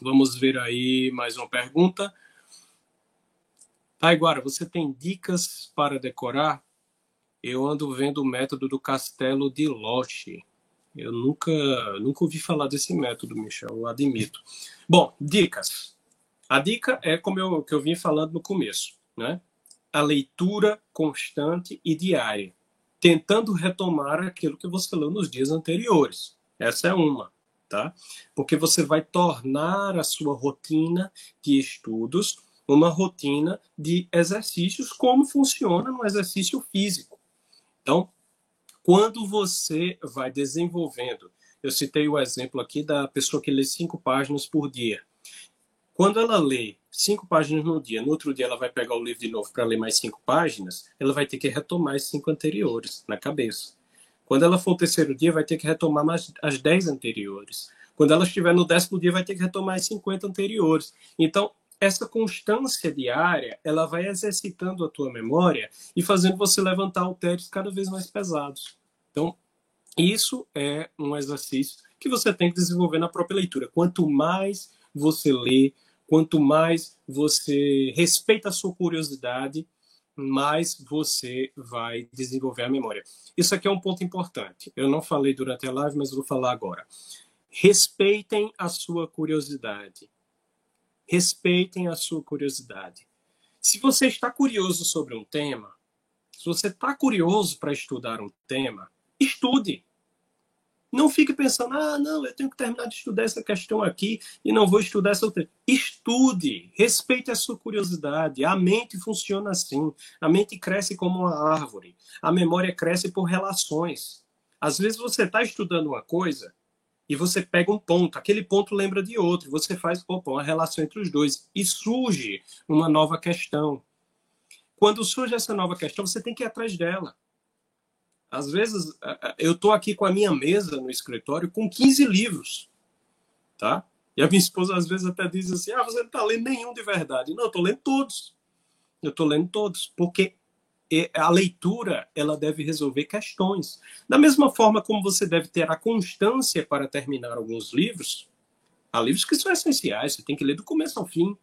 Vamos ver aí mais uma pergunta. Taiguara, você tem dicas para decorar? Eu ando vendo o método do Castelo de Loche. Eu nunca, nunca ouvi falar desse método, Michel, admito. Bom, dicas. A dica é como eu, que eu vim falando no começo, né? A leitura constante e diária, tentando retomar aquilo que você leu nos dias anteriores. Essa é uma, tá? Porque você vai tornar a sua rotina de estudos uma rotina de exercícios, como funciona no exercício físico. Então, quando você vai desenvolvendo, eu citei o exemplo aqui da pessoa que lê cinco páginas por dia. Quando ela lê cinco páginas no dia, no outro dia ela vai pegar o livro de novo para ler mais cinco páginas, ela vai ter que retomar as cinco anteriores na cabeça. Quando ela for o terceiro dia, vai ter que retomar mais as dez anteriores. Quando ela estiver no décimo dia, vai ter que retomar as cinquenta anteriores. Então, essa constância diária, ela vai exercitando a tua memória e fazendo você levantar halteres cada vez mais pesados. Então, isso é um exercício que você tem que desenvolver na própria leitura. Quanto mais você lê, Quanto mais você respeita a sua curiosidade, mais você vai desenvolver a memória. Isso aqui é um ponto importante. Eu não falei durante a live, mas vou falar agora. Respeitem a sua curiosidade. Respeitem a sua curiosidade. Se você está curioso sobre um tema, se você está curioso para estudar um tema, estude. Não fique pensando, ah, não, eu tenho que terminar de estudar essa questão aqui e não vou estudar essa outra. Estude, respeite a sua curiosidade. A mente funciona assim. A mente cresce como uma árvore. A memória cresce por relações. Às vezes você está estudando uma coisa e você pega um ponto, aquele ponto lembra de outro, você faz opa, uma relação entre os dois e surge uma nova questão. Quando surge essa nova questão, você tem que ir atrás dela. Às vezes, eu estou aqui com a minha mesa no escritório com 15 livros, tá? E a minha esposa às vezes até diz assim: ah, você não está lendo nenhum de verdade. Não, eu estou lendo todos. Eu estou lendo todos, porque a leitura ela deve resolver questões. Da mesma forma como você deve ter a constância para terminar alguns livros, há livros que são essenciais, você tem que ler do começo ao fim.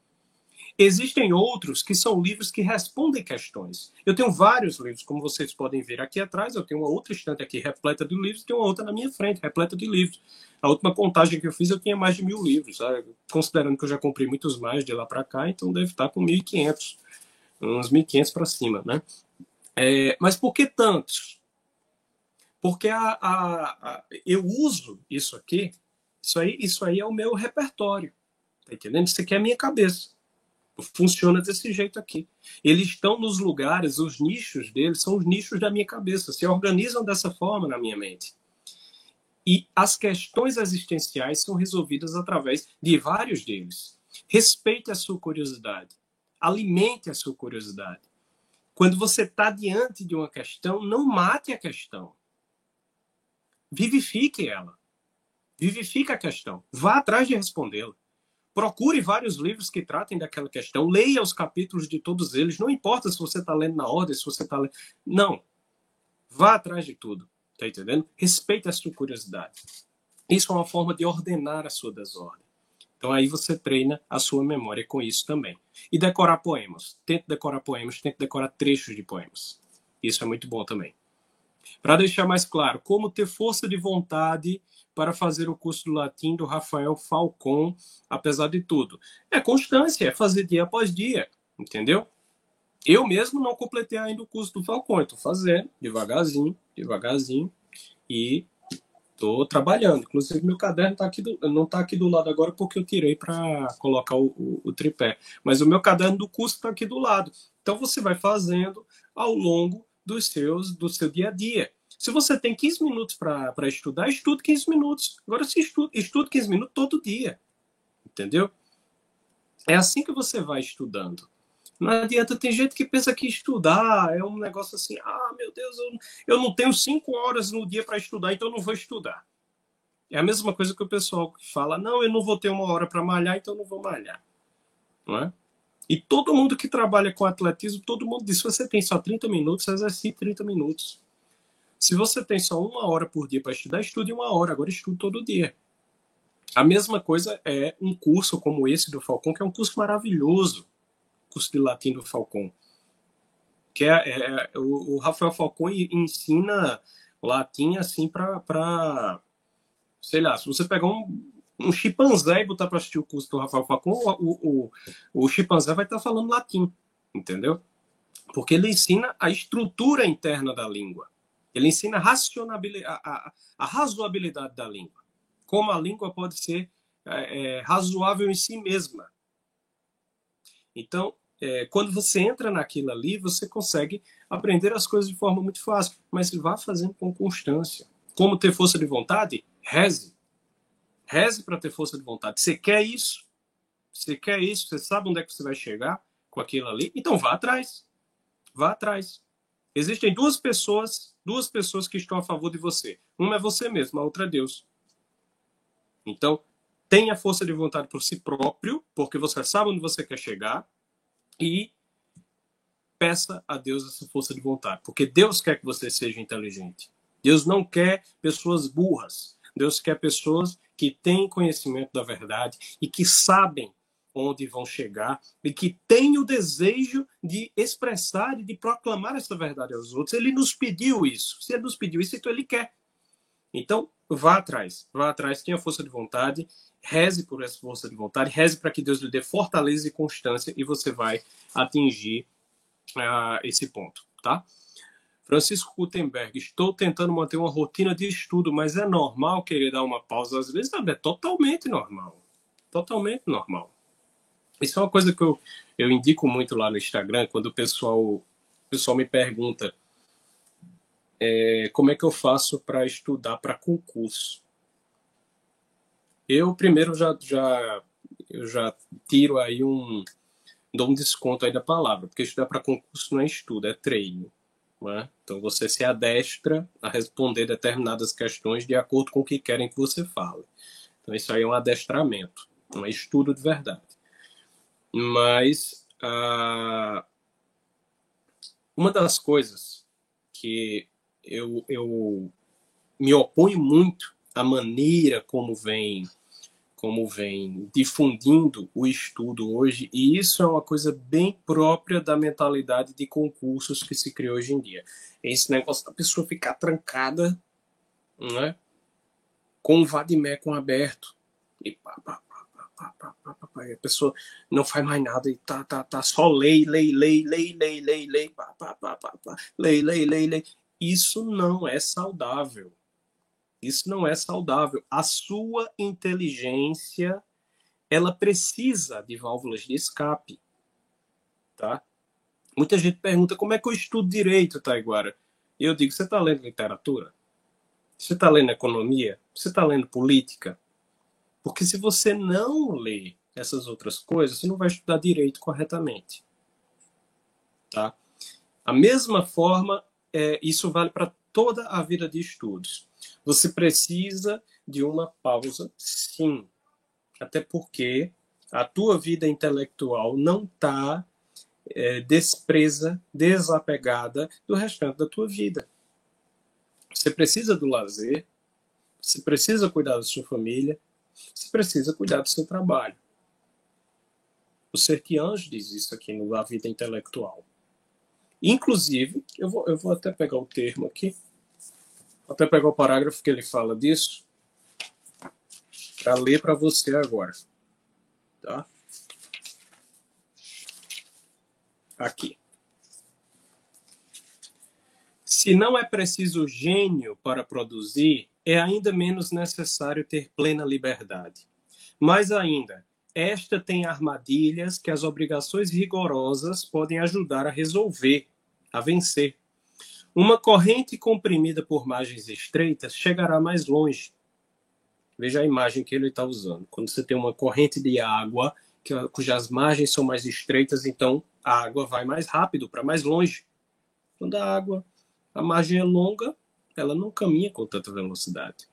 Existem outros que são livros que respondem questões. Eu tenho vários livros, como vocês podem ver aqui atrás, eu tenho uma outra estante aqui repleta de livros, tem uma outra na minha frente, repleta de livros. A última contagem que eu fiz, eu tinha mais de mil livros, sabe? considerando que eu já comprei muitos mais de lá para cá, então deve estar com 1.500, uns 1.500 para cima, né? É, mas por que tantos? Porque a, a, a, eu uso isso aqui, isso aí, isso aí é o meu repertório. Tá entendendo? Isso aqui é a minha cabeça. Funciona desse jeito aqui. Eles estão nos lugares, os nichos deles são os nichos da minha cabeça, se organizam dessa forma na minha mente. E as questões existenciais são resolvidas através de vários deles. Respeite a sua curiosidade. Alimente a sua curiosidade. Quando você está diante de uma questão, não mate a questão. Vivifique ela. Vivifique a questão. Vá atrás de respondê-la. Procure vários livros que tratem daquela questão. Leia os capítulos de todos eles. Não importa se você está lendo na ordem, se você está lendo. Não. Vá atrás de tudo. Está entendendo? Respeite a sua curiosidade. Isso é uma forma de ordenar a sua desordem. Então aí você treina a sua memória com isso também. E decorar poemas. Tente decorar poemas, tente decorar trechos de poemas. Isso é muito bom também. Para deixar mais claro, como ter força de vontade para fazer o curso do latim do Rafael Falcon, apesar de tudo. É constância, é fazer dia após dia, entendeu? Eu mesmo não completei ainda o curso do Falcon, estou fazendo devagarzinho, devagarzinho, e Estou trabalhando. Inclusive, meu caderno tá aqui do, não está aqui do lado agora porque eu tirei para colocar o, o, o, tripé. Mas o meu caderno do curso está aqui do lado. Então, você vai fazendo ao longo dos seus, do seu dia a dia. Se você tem 15 minutos para estudar, estude 15 minutos. Agora, se estude, estude 15 minutos todo dia. Entendeu? É assim que você vai estudando. Não adianta, tem gente que pensa que estudar é um negócio assim, ah, meu Deus, eu, eu não tenho cinco horas no dia para estudar, então eu não vou estudar. É a mesma coisa que o pessoal fala, não, eu não vou ter uma hora para malhar, então eu não vou malhar. Não é? E todo mundo que trabalha com atletismo, todo mundo diz, você tem só 30 minutos, exercite 30 minutos. Se você tem só uma hora por dia para estudar, estude uma hora, agora estude todo dia. A mesma coisa é um curso como esse do Falcão, que é um curso maravilhoso curso de latim do Falcon. Que é, é, é o, o, Rafael Falcon ensina latim assim para, sei lá, se você pegar um, um chimpanzé e botar para assistir o curso do Rafael Falcon, o, o, o chimpanzé vai estar tá falando latim, entendeu? Porque ele ensina a estrutura interna da língua. Ele ensina a, a, a, razoabilidade da língua. Como a língua pode ser é, é, razoável em si mesma. Então, é, quando você entra naquilo ali, você consegue aprender as coisas de forma muito fácil, mas vá fazendo com constância. Como ter força de vontade? Reze. Reze para ter força de vontade. Você quer isso? Você quer isso? Você sabe onde é que você vai chegar com aquilo ali? Então vá atrás. Vá atrás. Existem duas pessoas, duas pessoas que estão a favor de você. Uma é você mesmo, a outra é Deus. Então, tenha força de vontade por si próprio, porque você sabe onde você quer chegar, e peça a Deus essa força de vontade, porque Deus quer que você seja inteligente. Deus não quer pessoas burras. Deus quer pessoas que têm conhecimento da verdade e que sabem onde vão chegar e que têm o desejo de expressar e de proclamar essa verdade aos outros. Ele nos pediu isso. Se ele nos pediu isso, então ele quer. Então, vá atrás, vá atrás, tenha força de vontade Reze por essa força de vontade, reze para que Deus lhe dê fortaleza e constância e você vai atingir uh, esse ponto, tá? Francisco Gutenberg, estou tentando manter uma rotina de estudo, mas é normal querer dar uma pausa às vezes? Não, é totalmente normal. Totalmente normal. Isso é uma coisa que eu, eu indico muito lá no Instagram, quando o pessoal, o pessoal me pergunta é, como é que eu faço para estudar para concurso. Eu primeiro já, já, eu já tiro aí um, dou um desconto aí da palavra, porque estudar para concurso não é estudo, é treino. É? Então você se adestra a responder determinadas questões de acordo com o que querem que você fale. Então isso aí é um adestramento, não é estudo de verdade. Mas ah, uma das coisas que eu, eu me oponho muito à maneira como vem como vem difundindo o estudo hoje, e isso é uma coisa bem própria da mentalidade de concursos que se criou hoje em dia. Esse negócio da pessoa ficar trancada, né, com o vademecum aberto, e pá, pá, pá, pá, pá, pá, pá, a pessoa não faz mais nada e tá, tá, tá só lei, lei, lei, lei, lei, lei, lei, pá, pá, pá, pá, pá, lei, lei, lei, lei. Isso não é saudável. Isso não é saudável. A sua inteligência, ela precisa de válvulas de escape, tá? Muita gente pergunta como é que eu estudo direito, Taiguara? E eu digo, você está lendo literatura? Você está lendo economia? Você está lendo política? Porque se você não lê essas outras coisas, você não vai estudar direito corretamente. Tá? A mesma forma, é, isso vale para toda a vida de estudos. Você precisa de uma pausa, sim. Até porque a tua vida intelectual não está é, despreza, desapegada do restante da tua vida. Você precisa do lazer, você precisa cuidar da sua família, você precisa cuidar do seu trabalho. O Sertiange diz isso aqui no A Vida Intelectual. Inclusive, eu vou, eu vou até pegar o termo aqui, até pegar o parágrafo que ele fala disso, para ler para você agora. Tá? Aqui. Se não é preciso gênio para produzir, é ainda menos necessário ter plena liberdade. Mais ainda, esta tem armadilhas que as obrigações rigorosas podem ajudar a resolver, a vencer. Uma corrente comprimida por margens estreitas chegará mais longe. Veja a imagem que ele está usando. Quando você tem uma corrente de água que, cujas margens são mais estreitas, então a água vai mais rápido para mais longe. Quando a água, a margem é longa, ela não caminha com tanta velocidade.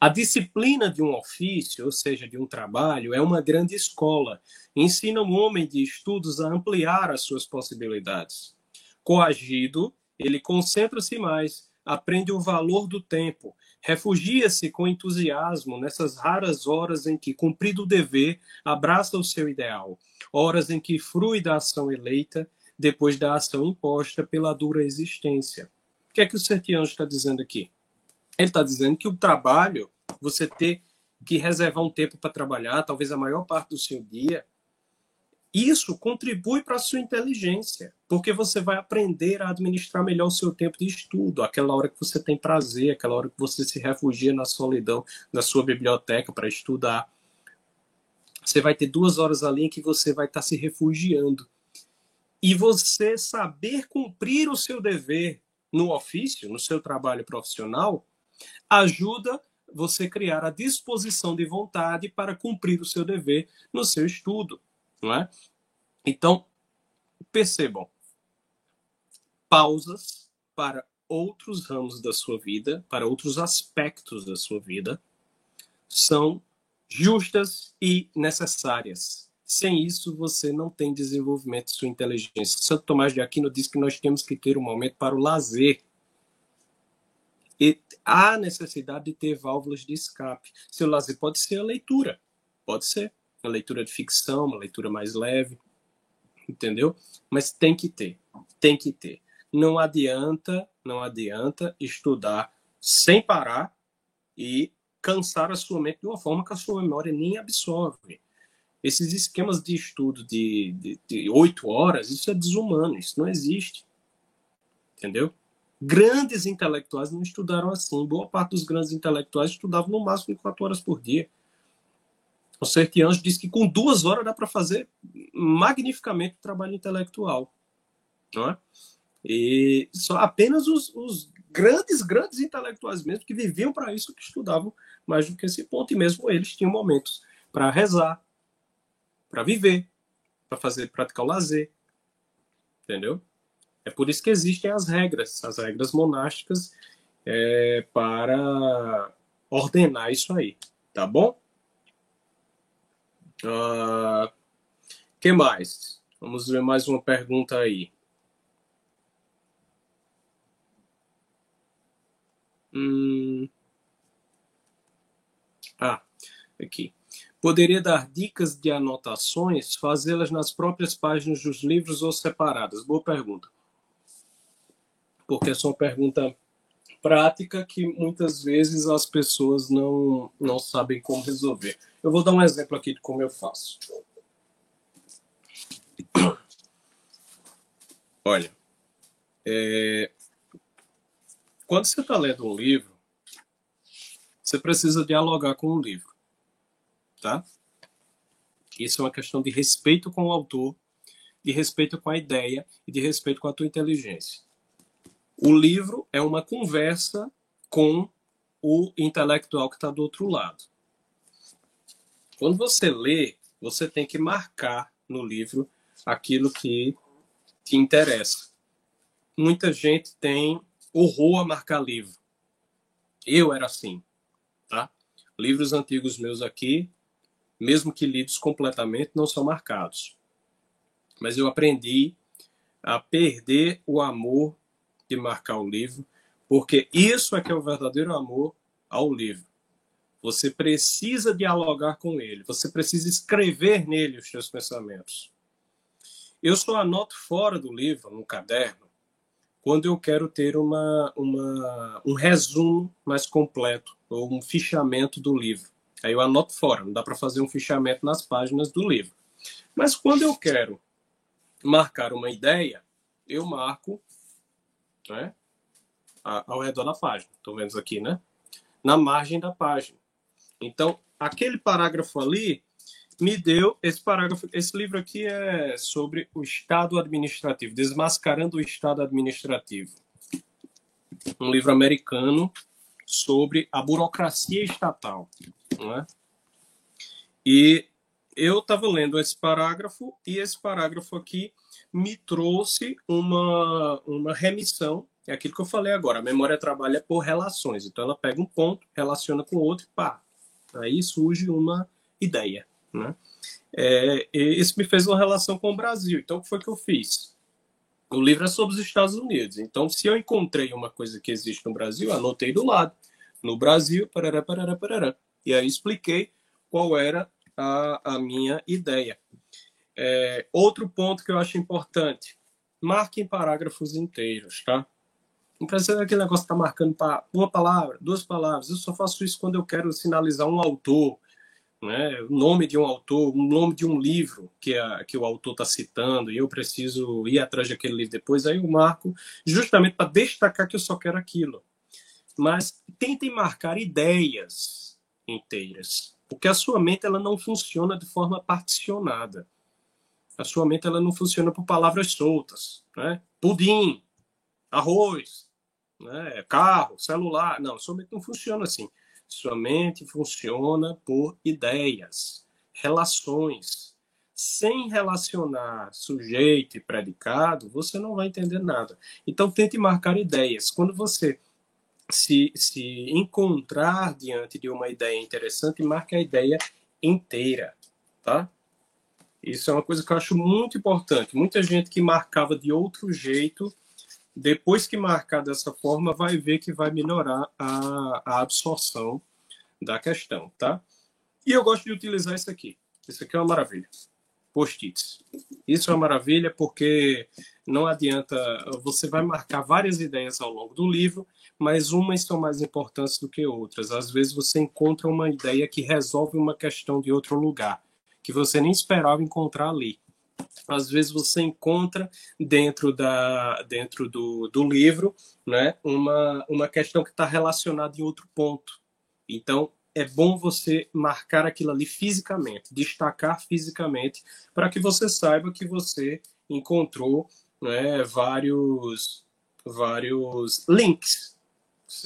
A disciplina de um ofício, ou seja, de um trabalho, é uma grande escola. Ensina o homem de estudos a ampliar as suas possibilidades. Coagido, ele concentra-se mais, aprende o valor do tempo, refugia-se com entusiasmo nessas raras horas em que, cumprido o dever, abraça o seu ideal, horas em que frui da ação eleita, depois da ação imposta pela dura existência. Que é que o Sertiano está dizendo aqui? Ele está dizendo que o trabalho, você ter que reservar um tempo para trabalhar, talvez a maior parte do seu dia, isso contribui para a sua inteligência, porque você vai aprender a administrar melhor o seu tempo de estudo, aquela hora que você tem prazer, aquela hora que você se refugia na solidão da sua biblioteca para estudar. Você vai ter duas horas ali em que você vai estar se refugiando. E você saber cumprir o seu dever no ofício, no seu trabalho profissional, ajuda você criar a disposição de vontade para cumprir o seu dever no seu estudo não é? Então, percebam, pausas para outros ramos da sua vida, para outros aspectos da sua vida, são justas e necessárias. Sem isso, você não tem desenvolvimento de sua inteligência. Santo Tomás de Aquino diz que nós temos que ter um momento para o lazer. E há necessidade de ter válvulas de escape. Seu lazer pode ser a leitura, pode ser uma leitura de ficção, uma leitura mais leve, entendeu? Mas tem que ter, tem que ter. Não adianta, não adianta estudar sem parar e cansar a sua mente de uma forma que a sua memória nem absorve. Esses esquemas de estudo de oito horas, isso é desumano, isso não existe. Entendeu? Grandes intelectuais não estudaram assim. Boa parte dos grandes intelectuais estudavam no máximo quatro horas por dia. O Sertianjo diz que com duas horas dá para fazer magnificamente o trabalho intelectual. Não é? E só apenas os, os, grandes, grandes intelectuais mesmo que viviam para isso, que estudavam mais do que esse ponto, e mesmo eles tinham momentos para rezar, para viver, para fazer, praticar o lazer. Entendeu? É por isso que existem as regras, as regras monásticas é, para ordenar isso aí, tá bom? Uh, que mais? Vamos ver mais uma pergunta aí. Hum... Ah, aqui. Poderia dar dicas de anotações, fazê-las nas próprias páginas dos livros ou separadas? Boa pergunta. Porque é uma pergunta prática que muitas vezes as pessoas não, não sabem como resolver. Eu vou dar um exemplo aqui de como eu faço. Olha, é... quando você está lendo um livro, você precisa dialogar com o livro, tá? Isso é uma questão de respeito com o autor, de respeito com a ideia e de respeito com a tua inteligência. O livro é uma conversa com o intelectual que está do outro lado. Quando você lê, você tem que marcar no livro aquilo que te interessa. Muita gente tem horror a marcar livro. Eu era assim, tá? Livros antigos meus aqui, mesmo que lidos completamente, não são marcados. Mas eu aprendi a perder o amor de marcar o livro, porque isso é que é o verdadeiro amor ao livro. Você precisa dialogar com ele, você precisa escrever nele os seus pensamentos. Eu só anoto fora do livro, no caderno, quando eu quero ter uma, uma, um resumo mais completo ou um fichamento do livro. Aí eu anoto fora, não dá para fazer um fichamento nas páginas do livro. Mas quando eu quero marcar uma ideia, eu marco né, ao redor da página. Estou vendo aqui, né? Na margem da página. Então, aquele parágrafo ali me deu esse parágrafo. Esse livro aqui é sobre o Estado administrativo, desmascarando o Estado administrativo. Um livro americano sobre a burocracia estatal, não é? E eu estava lendo esse parágrafo e esse parágrafo aqui me trouxe uma uma remissão é aquilo que eu falei agora. A memória trabalha por relações. Então, ela pega um ponto, relaciona com outro e pá. Aí surge uma ideia. Né? É, isso me fez uma relação com o Brasil. Então, o que foi que eu fiz? O livro é sobre os Estados Unidos. Então, se eu encontrei uma coisa que existe no Brasil, anotei do lado. No Brasil, parará, parará, parará. E aí expliquei qual era a, a minha ideia. É, outro ponto que eu acho importante: marquem parágrafos inteiros, tá? Não precisa aquele negócio estar tá marcando uma palavra, duas palavras. Eu só faço isso quando eu quero sinalizar um autor, né, o nome de um autor, o nome de um livro que, a, que o autor está citando, e eu preciso ir atrás daquele livro depois, aí eu marco justamente para destacar que eu só quero aquilo. Mas tentem marcar ideias inteiras, porque a sua mente ela não funciona de forma particionada. A sua mente ela não funciona por palavras soltas, né? Pudim, arroz, né? carro, celular. Não, sua mente não funciona assim. Sua mente funciona por ideias, relações. Sem relacionar sujeito e predicado, você não vai entender nada. Então, tente marcar ideias. Quando você se, se encontrar diante de uma ideia interessante, marque a ideia inteira, tá? Isso é uma coisa que eu acho muito importante. Muita gente que marcava de outro jeito depois que marcar dessa forma, vai ver que vai melhorar a, a absorção da questão, tá? E eu gosto de utilizar isso aqui. Isso aqui é uma maravilha. Post-its. Isso é uma maravilha porque não adianta, você vai marcar várias ideias ao longo do livro, mas umas são mais importantes do que outras. Às vezes você encontra uma ideia que resolve uma questão de outro lugar, que você nem esperava encontrar ali. Às vezes você encontra dentro da dentro do, do livro né uma uma questão que está relacionada em outro ponto. Então é bom você marcar aquilo ali fisicamente destacar fisicamente para que você saiba que você encontrou né, vários vários links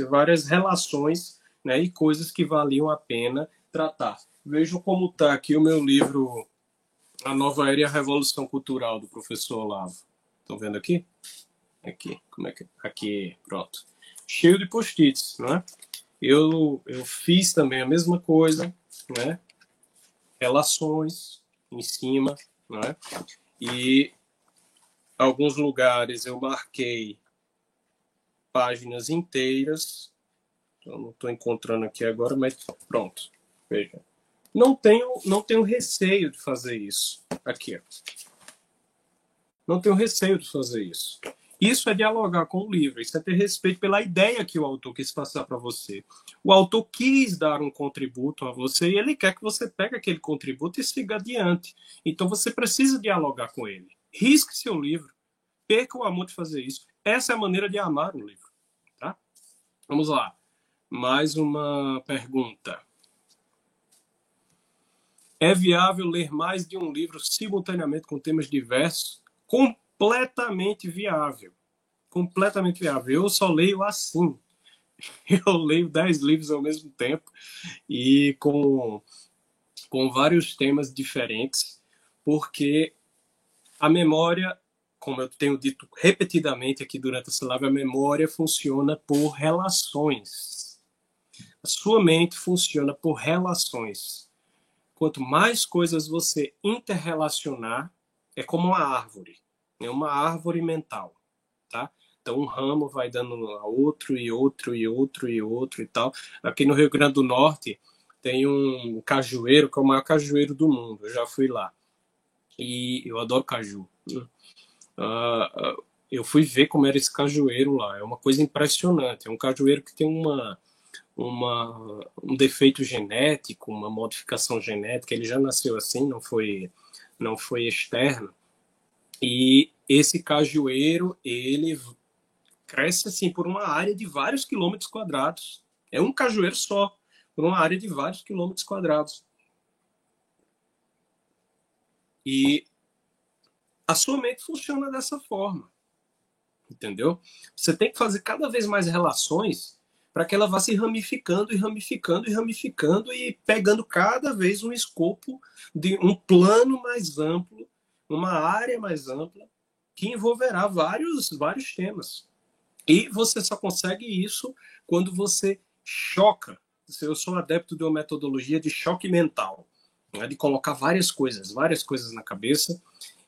várias relações né, e coisas que valiam a pena tratar. Vejam como está aqui o meu livro A Nova Era e a Revolução Cultural, do professor Olavo. Estão vendo aqui? Aqui, como é que aqui, pronto. Cheio de post-its, né? Eu eu fiz também a mesma coisa, né? Relações em cima, né? E alguns lugares eu marquei páginas inteiras. Eu não estou encontrando aqui agora, mas pronto. Veja. Não tenho, não tenho receio de fazer isso. Aqui. Não tenho receio de fazer isso. Isso é dialogar com o livro, isso é ter respeito pela ideia que o autor quis passar para você. O autor quis dar um contributo a você e ele quer que você pegue aquele contributo e siga adiante. Então você precisa dialogar com ele. Risque seu livro. Perca o amor de fazer isso. Essa é a maneira de amar o livro. Vamos lá. Mais uma pergunta. É viável ler mais de um livro simultaneamente com temas diversos? Com completamente viável. Completamente viável. Eu só leio assim. <laughs> Eu leio dez livros ao mesmo tempo e com, com vários temas diferentes, porque a memória, como eu tenho dito repetidamente aqui durante essa live, a memória funciona por relações. A sua mente funciona por relações. Quanto mais coisas você interrelacionar, é como uma árvore é uma árvore mental, tá? Então um ramo vai dando a outro e outro e outro e outro e tal. Aqui no Rio Grande do Norte tem um cajueiro que é o maior cajueiro do mundo. Eu já fui lá e eu adoro caju. Uh, eu fui ver como era esse cajueiro lá. É uma coisa impressionante. É um cajueiro que tem uma uma, um defeito genético, uma modificação genética. Ele já nasceu assim, não foi não foi externo. E esse cajueiro, ele cresce assim por uma área de vários quilômetros quadrados. É um cajueiro só, por uma área de vários quilômetros quadrados. E a sua mente funciona dessa forma. Entendeu? Você tem que fazer cada vez mais relações para que ela vá se ramificando e ramificando e ramificando e pegando cada vez um escopo de um plano mais amplo uma área mais ampla que envolverá vários, vários temas. E você só consegue isso quando você choca. Eu sou adepto de uma metodologia de choque mental, né? de colocar várias coisas, várias coisas na cabeça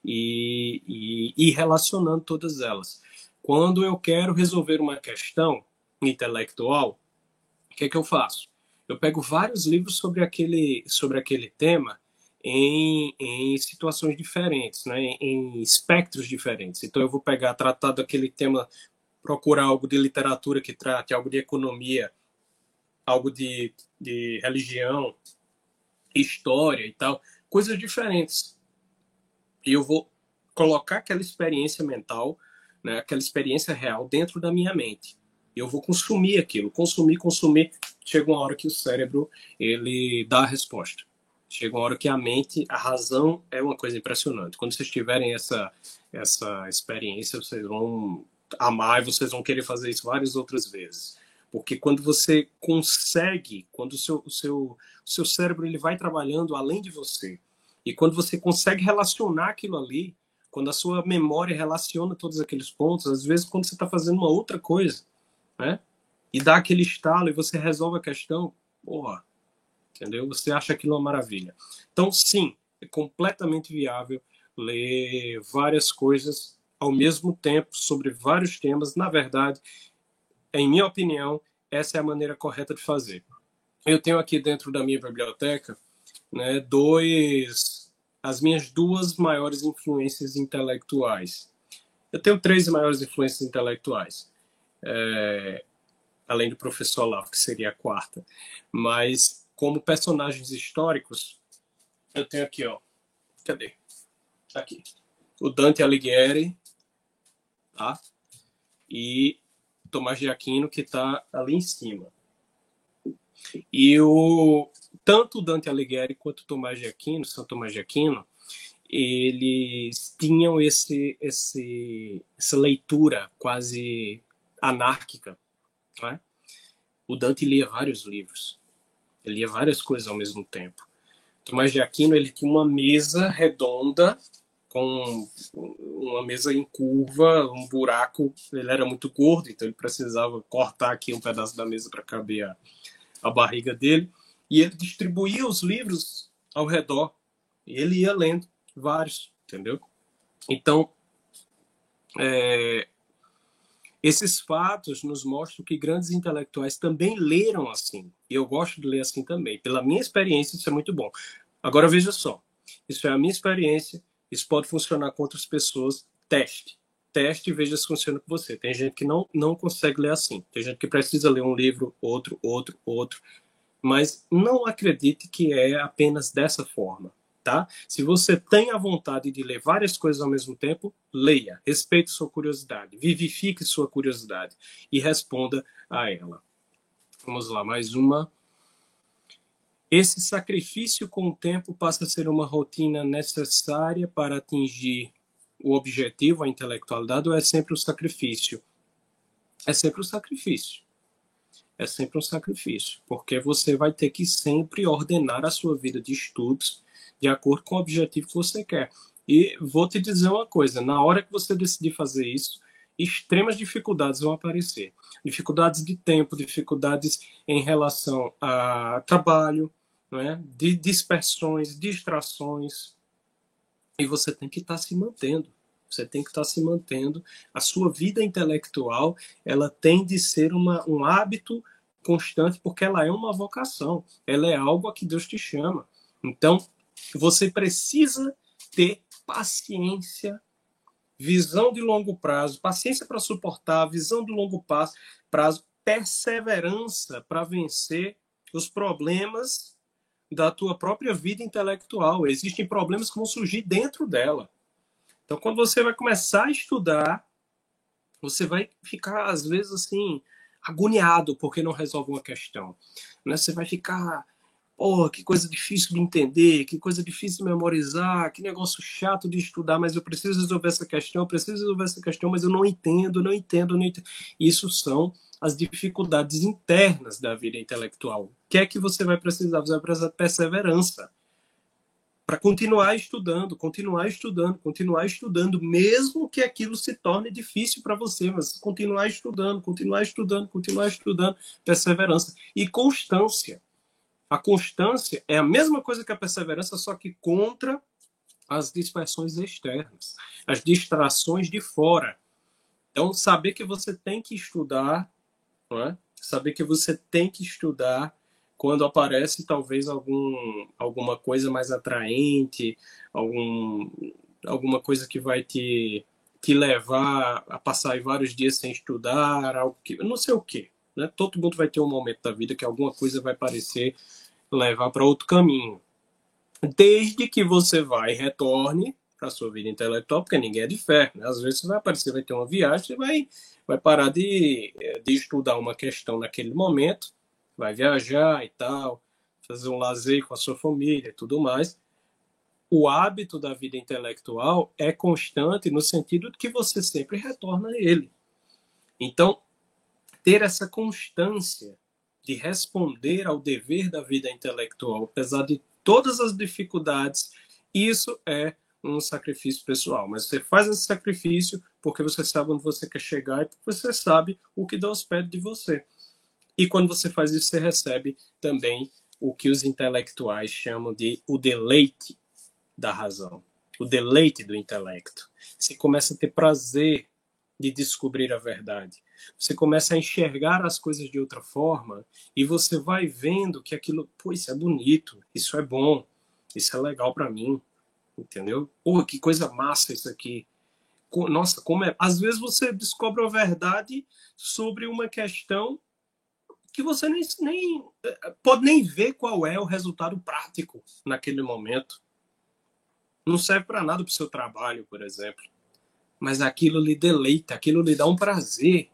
e, e, e relacionando todas elas. Quando eu quero resolver uma questão intelectual, o que, é que eu faço? Eu pego vários livros sobre aquele, sobre aquele tema em, em situações diferentes, né? em, espectros diferentes. Então, eu vou pegar, tratar daquele tema, procurar algo de literatura que trate, algo de economia, algo de, de religião, história e tal, coisas diferentes. E eu vou colocar aquela experiência mental, né, aquela experiência real dentro da minha mente. Eu vou consumir aquilo, consumir, consumir. Chega uma hora que o cérebro ele dá a resposta. Chega uma hora que a mente, a razão é uma coisa impressionante. Quando vocês tiverem essa, essa experiência, vocês vão amar e vocês vão querer fazer isso várias outras vezes. Porque quando você consegue, quando o seu, o seu, o seu cérebro ele vai trabalhando além de você, e quando você consegue relacionar aquilo ali, quando a sua memória relaciona todos aqueles pontos, às vezes quando você está fazendo uma outra coisa, né? E dá aquele estalo e você resolve a questão, porra, entendeu? Você acha aquilo uma maravilha. Então, sim, é completamente viável ler várias coisas ao mesmo tempo sobre vários temas. Na verdade, em minha opinião, essa é a maneira correta de fazer. Eu tenho aqui dentro da minha biblioteca, né, dois, as minhas duas maiores influências intelectuais. Eu tenho três maiores influências intelectuais. É, além do professor Olavo, que seria a quarta. Mas como personagens históricos, eu tenho aqui, ó. Cadê? Tá aqui. O Dante Alighieri, tá? E Tomás de Aquino, que está ali em cima. E o tanto Dante Alighieri quanto Tomás de Aquino, São Tomás de Aquino, eles tinham esse, esse, essa leitura quase anárquica, né? O Dante lia vários livros. Ele lia várias coisas ao mesmo tempo. Tomás de Aquino ele tinha uma mesa redonda com uma mesa em curva, um buraco. Ele era muito gordo, então ele precisava cortar aqui um pedaço da mesa para caber a, a barriga dele. E ele distribuía os livros ao redor. E ele ia lendo vários, entendeu? Então, é, esses fatos nos mostram que grandes intelectuais também leram assim. E eu gosto de ler assim também. Pela minha experiência, isso é muito bom. Agora, veja só. Isso é a minha experiência isso pode funcionar com outras pessoas. Teste. Teste e veja se funciona com você. Tem gente que não, não consegue ler assim. Tem gente que precisa ler um livro, outro, outro, outro. Mas não acredite que é apenas dessa forma. Tá? Se você tem a vontade de ler várias coisas ao mesmo tempo, leia, respeite sua curiosidade, vivifique sua curiosidade e responda a ela. Vamos lá, mais uma. Esse sacrifício com o tempo passa a ser uma rotina necessária para atingir o objetivo, a intelectualidade, ou é sempre o sacrifício? É sempre o sacrifício. É sempre um sacrifício, porque você vai ter que sempre ordenar a sua vida de estudos de acordo com o objetivo que você quer. E vou te dizer uma coisa: na hora que você decidir fazer isso, extremas dificuldades vão aparecer. Dificuldades de tempo, dificuldades em relação a trabalho, é? de dispersões, distrações. E você tem que estar se mantendo. Você tem que estar tá se mantendo. A sua vida intelectual ela tem de ser uma, um hábito constante, porque ela é uma vocação. Ela é algo a que Deus te chama. Então, você precisa ter paciência, visão de longo prazo, paciência para suportar, visão de longo prazo, perseverança para vencer os problemas da tua própria vida intelectual. Existem problemas que vão surgir dentro dela. Então, quando você vai começar a estudar, você vai ficar, às vezes, assim, agoniado porque não resolve uma questão. Né? Você vai ficar, pô, que coisa difícil de entender, que coisa difícil de memorizar, que negócio chato de estudar, mas eu preciso resolver essa questão, eu preciso resolver essa questão, mas eu não entendo, não entendo, não entendo. Isso são as dificuldades internas da vida intelectual. O que é que você vai precisar? Você vai precisar de perseverança para continuar estudando, continuar estudando, continuar estudando, mesmo que aquilo se torne difícil para você, mas continuar estudando, continuar estudando, continuar estudando, perseverança e constância. A constância é a mesma coisa que a perseverança, só que contra as dispersões externas, as distrações de fora. Então, saber que você tem que estudar é? Saber que você tem que estudar quando aparece talvez algum, alguma coisa mais atraente, algum, alguma coisa que vai te, te levar a passar vários dias sem estudar, algo que, não sei o que. Né? Todo mundo vai ter um momento da vida que alguma coisa vai parecer levar para outro caminho. Desde que você vai e retorne para sua vida intelectual, porque ninguém é de fé. Né? Às vezes você vai aparecer, vai ter uma viagem, você vai vai parar de, eh, de estudar uma questão naquele momento, vai viajar e tal, fazer um lazer com a sua família e tudo mais. O hábito da vida intelectual é constante no sentido de que você sempre retorna a ele. Então, ter essa constância de responder ao dever da vida intelectual, apesar de todas as dificuldades, isso é um sacrifício pessoal, mas você faz esse sacrifício porque você sabe onde você quer chegar e porque você sabe o que Deus pede de você. E quando você faz isso, você recebe também o que os intelectuais chamam de o deleite da razão, o deleite do intelecto. Você começa a ter prazer de descobrir a verdade. Você começa a enxergar as coisas de outra forma e você vai vendo que aquilo, pô, isso é bonito, isso é bom, isso é legal para mim, entendeu? Pô, que coisa massa isso aqui. Nossa, como é. Às vezes você descobre a verdade sobre uma questão que você nem, nem pode nem ver qual é o resultado prático naquele momento. Não serve para nada para o seu trabalho, por exemplo. Mas aquilo lhe deleita, aquilo lhe dá um prazer.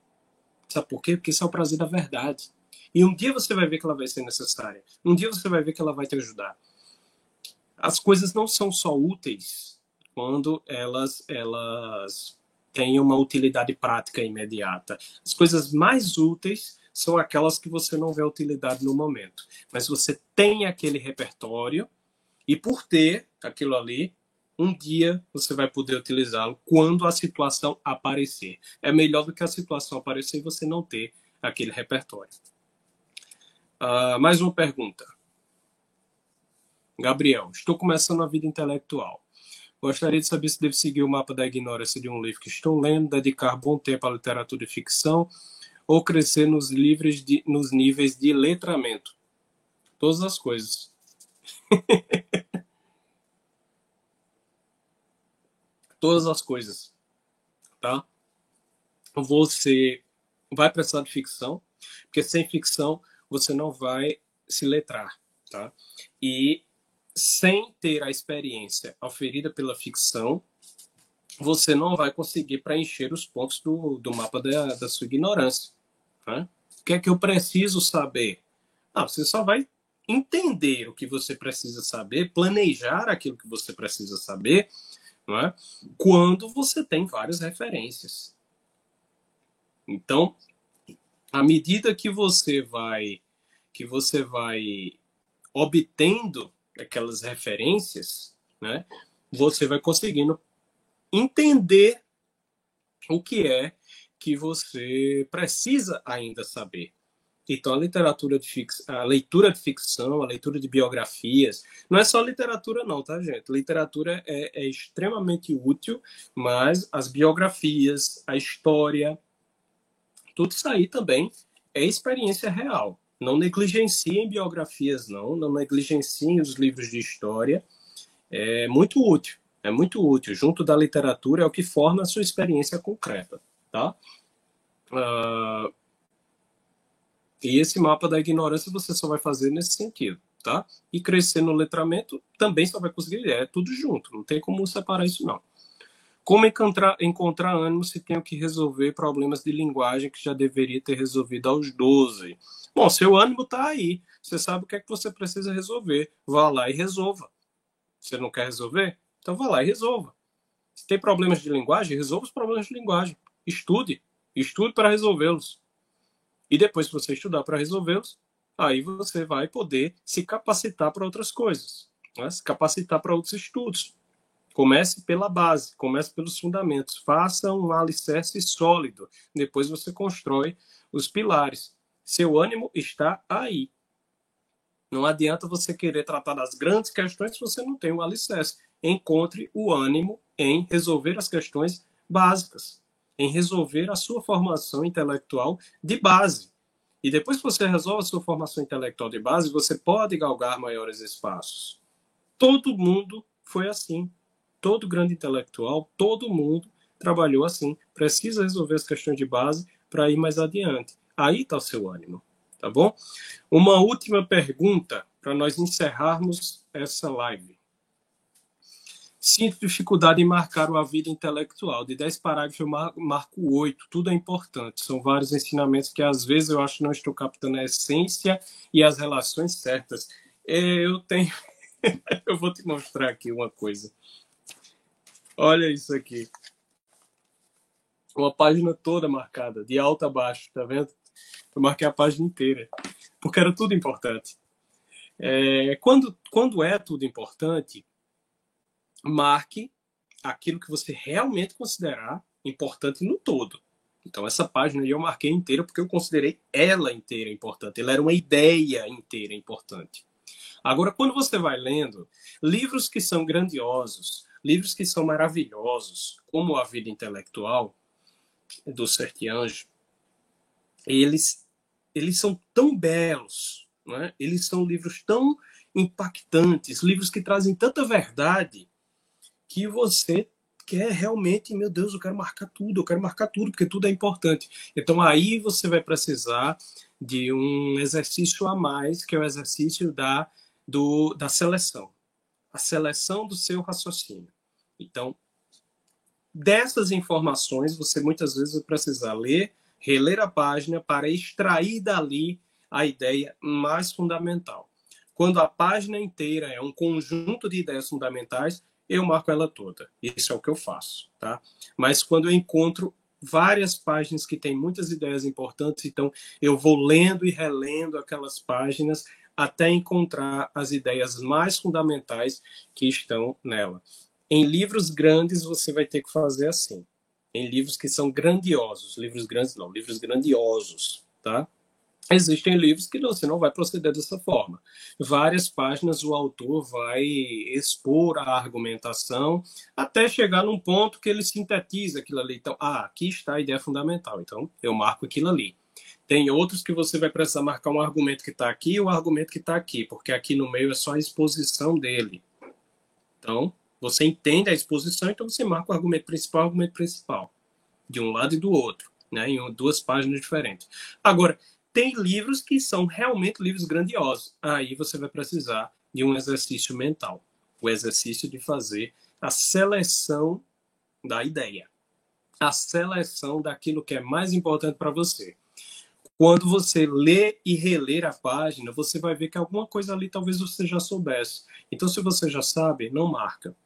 Sabe por quê? Porque isso é o prazer da verdade. E um dia você vai ver que ela vai ser necessária. Um dia você vai ver que ela vai te ajudar as coisas não são só úteis quando elas elas têm uma utilidade prática imediata. As coisas mais úteis são aquelas que você não vê utilidade no momento. Mas você tem aquele repertório e por ter aquilo ali, um dia você vai poder utilizá-lo quando a situação aparecer. É melhor do que a situação aparecer e você não ter aquele repertório. Uh, mais uma pergunta. Gabriel, estou começando a vida intelectual. Gostaria de saber se devo seguir o mapa da ignorância de um livro que estou lendo, dedicar bom tempo à literatura e ficção ou crescer nos, livros de, nos níveis de letramento. Todas as coisas. <laughs> Todas as coisas. Tá? Você vai precisar de ficção, porque sem ficção você não vai se letrar. Tá? E sem ter a experiência oferida pela ficção, você não vai conseguir preencher os pontos do, do mapa da, da sua ignorância. Né? O que é que eu preciso saber? Ah, você só vai entender o que você precisa saber, planejar aquilo que você precisa saber, é? quando você tem várias referências. Então, à medida que você vai que você vai obtendo aquelas referências, né, você vai conseguindo entender o que é que você precisa ainda saber. Então, a literatura de fix... a leitura de ficção, a leitura de biografias, não é só literatura, não, tá, gente? Literatura é, é extremamente útil, mas as biografias, a história, tudo isso aí também é experiência real. Não negligenciem biografias, não, não negligenciem os livros de história. É muito útil, é muito útil. Junto da literatura é o que forma a sua experiência concreta tá? Uh, e esse mapa da ignorância você só vai fazer nesse sentido, tá? E crescer no letramento também só vai conseguir, é tudo junto, não tem como separar isso não. Como encontrar, encontrar ânimo se tenho que resolver problemas de linguagem que já deveria ter resolvido aos 12? Bom, seu ânimo está aí. Você sabe o que é que você precisa resolver. Vá lá e resolva. Você não quer resolver? Então vá lá e resolva. Se tem problemas de linguagem, resolva os problemas de linguagem. Estude. Estude para resolvê-los. E depois que você estudar para resolvê-los, aí você vai poder se capacitar para outras coisas. Né? Se capacitar para outros estudos. Comece pela base, comece pelos fundamentos. Faça um alicerce sólido. Depois você constrói os pilares. Seu ânimo está aí. Não adianta você querer tratar das grandes questões se você não tem um alicerce. Encontre o ânimo em resolver as questões básicas em resolver a sua formação intelectual de base. E depois que você resolve a sua formação intelectual de base, você pode galgar maiores espaços. Todo mundo foi assim. Todo grande intelectual, todo mundo trabalhou assim. Precisa resolver as questões de base para ir mais adiante. Aí está o seu ânimo, tá bom? Uma última pergunta para nós encerrarmos essa live. Sinto dificuldade em marcar a vida intelectual. De 10 parágrafos, eu marco 8. Tudo é importante. São vários ensinamentos que, às vezes, eu acho que não estou captando a essência e as relações certas. Eu tenho. <laughs> eu vou te mostrar aqui uma coisa. Olha isso aqui. Uma página toda marcada, de alto a baixo, tá vendo? Eu marquei a página inteira, porque era tudo importante. É, quando, quando é tudo importante, marque aquilo que você realmente considerar importante no todo. Então, essa página eu marquei inteira porque eu considerei ela inteira importante. Ela era uma ideia inteira importante. Agora, quando você vai lendo livros que são grandiosos, livros que são maravilhosos, como A Vida Intelectual, do Sertiange, eles, eles são tão belos, né? eles são livros tão impactantes, livros que trazem tanta verdade que você quer realmente, meu Deus, eu quero marcar tudo, eu quero marcar tudo, porque tudo é importante. Então aí você vai precisar de um exercício a mais, que é o exercício da, do, da seleção. A seleção do seu raciocínio. Então, dessas informações, você muitas vezes vai precisar ler, reler a página para extrair dali a ideia mais fundamental. Quando a página inteira é um conjunto de ideias fundamentais, eu marco ela toda. Isso é o que eu faço, tá? Mas quando eu encontro várias páginas que têm muitas ideias importantes, então eu vou lendo e relendo aquelas páginas até encontrar as ideias mais fundamentais que estão nela. Em livros grandes, você vai ter que fazer assim. Em livros que são grandiosos, livros grandes não, livros grandiosos, tá? Existem livros que você não vai proceder dessa forma. Várias páginas o autor vai expor a argumentação até chegar num ponto que ele sintetiza aquilo ali. Então, ah, aqui está a ideia fundamental. Então, eu marco aquilo ali. Tem outros que você vai precisar marcar um argumento que está aqui e o um argumento que está aqui, porque aqui no meio é só a exposição dele. Então, você entende a exposição, então você marca o argumento principal, o argumento principal, de um lado e do outro, né, em duas páginas diferentes. Agora, tem livros que são realmente livros grandiosos. Aí você vai precisar de um exercício mental, o exercício de fazer a seleção da ideia, a seleção daquilo que é mais importante para você. Quando você lê e reler a página, você vai ver que alguma coisa ali talvez você já soubesse. Então, se você já sabe, não marca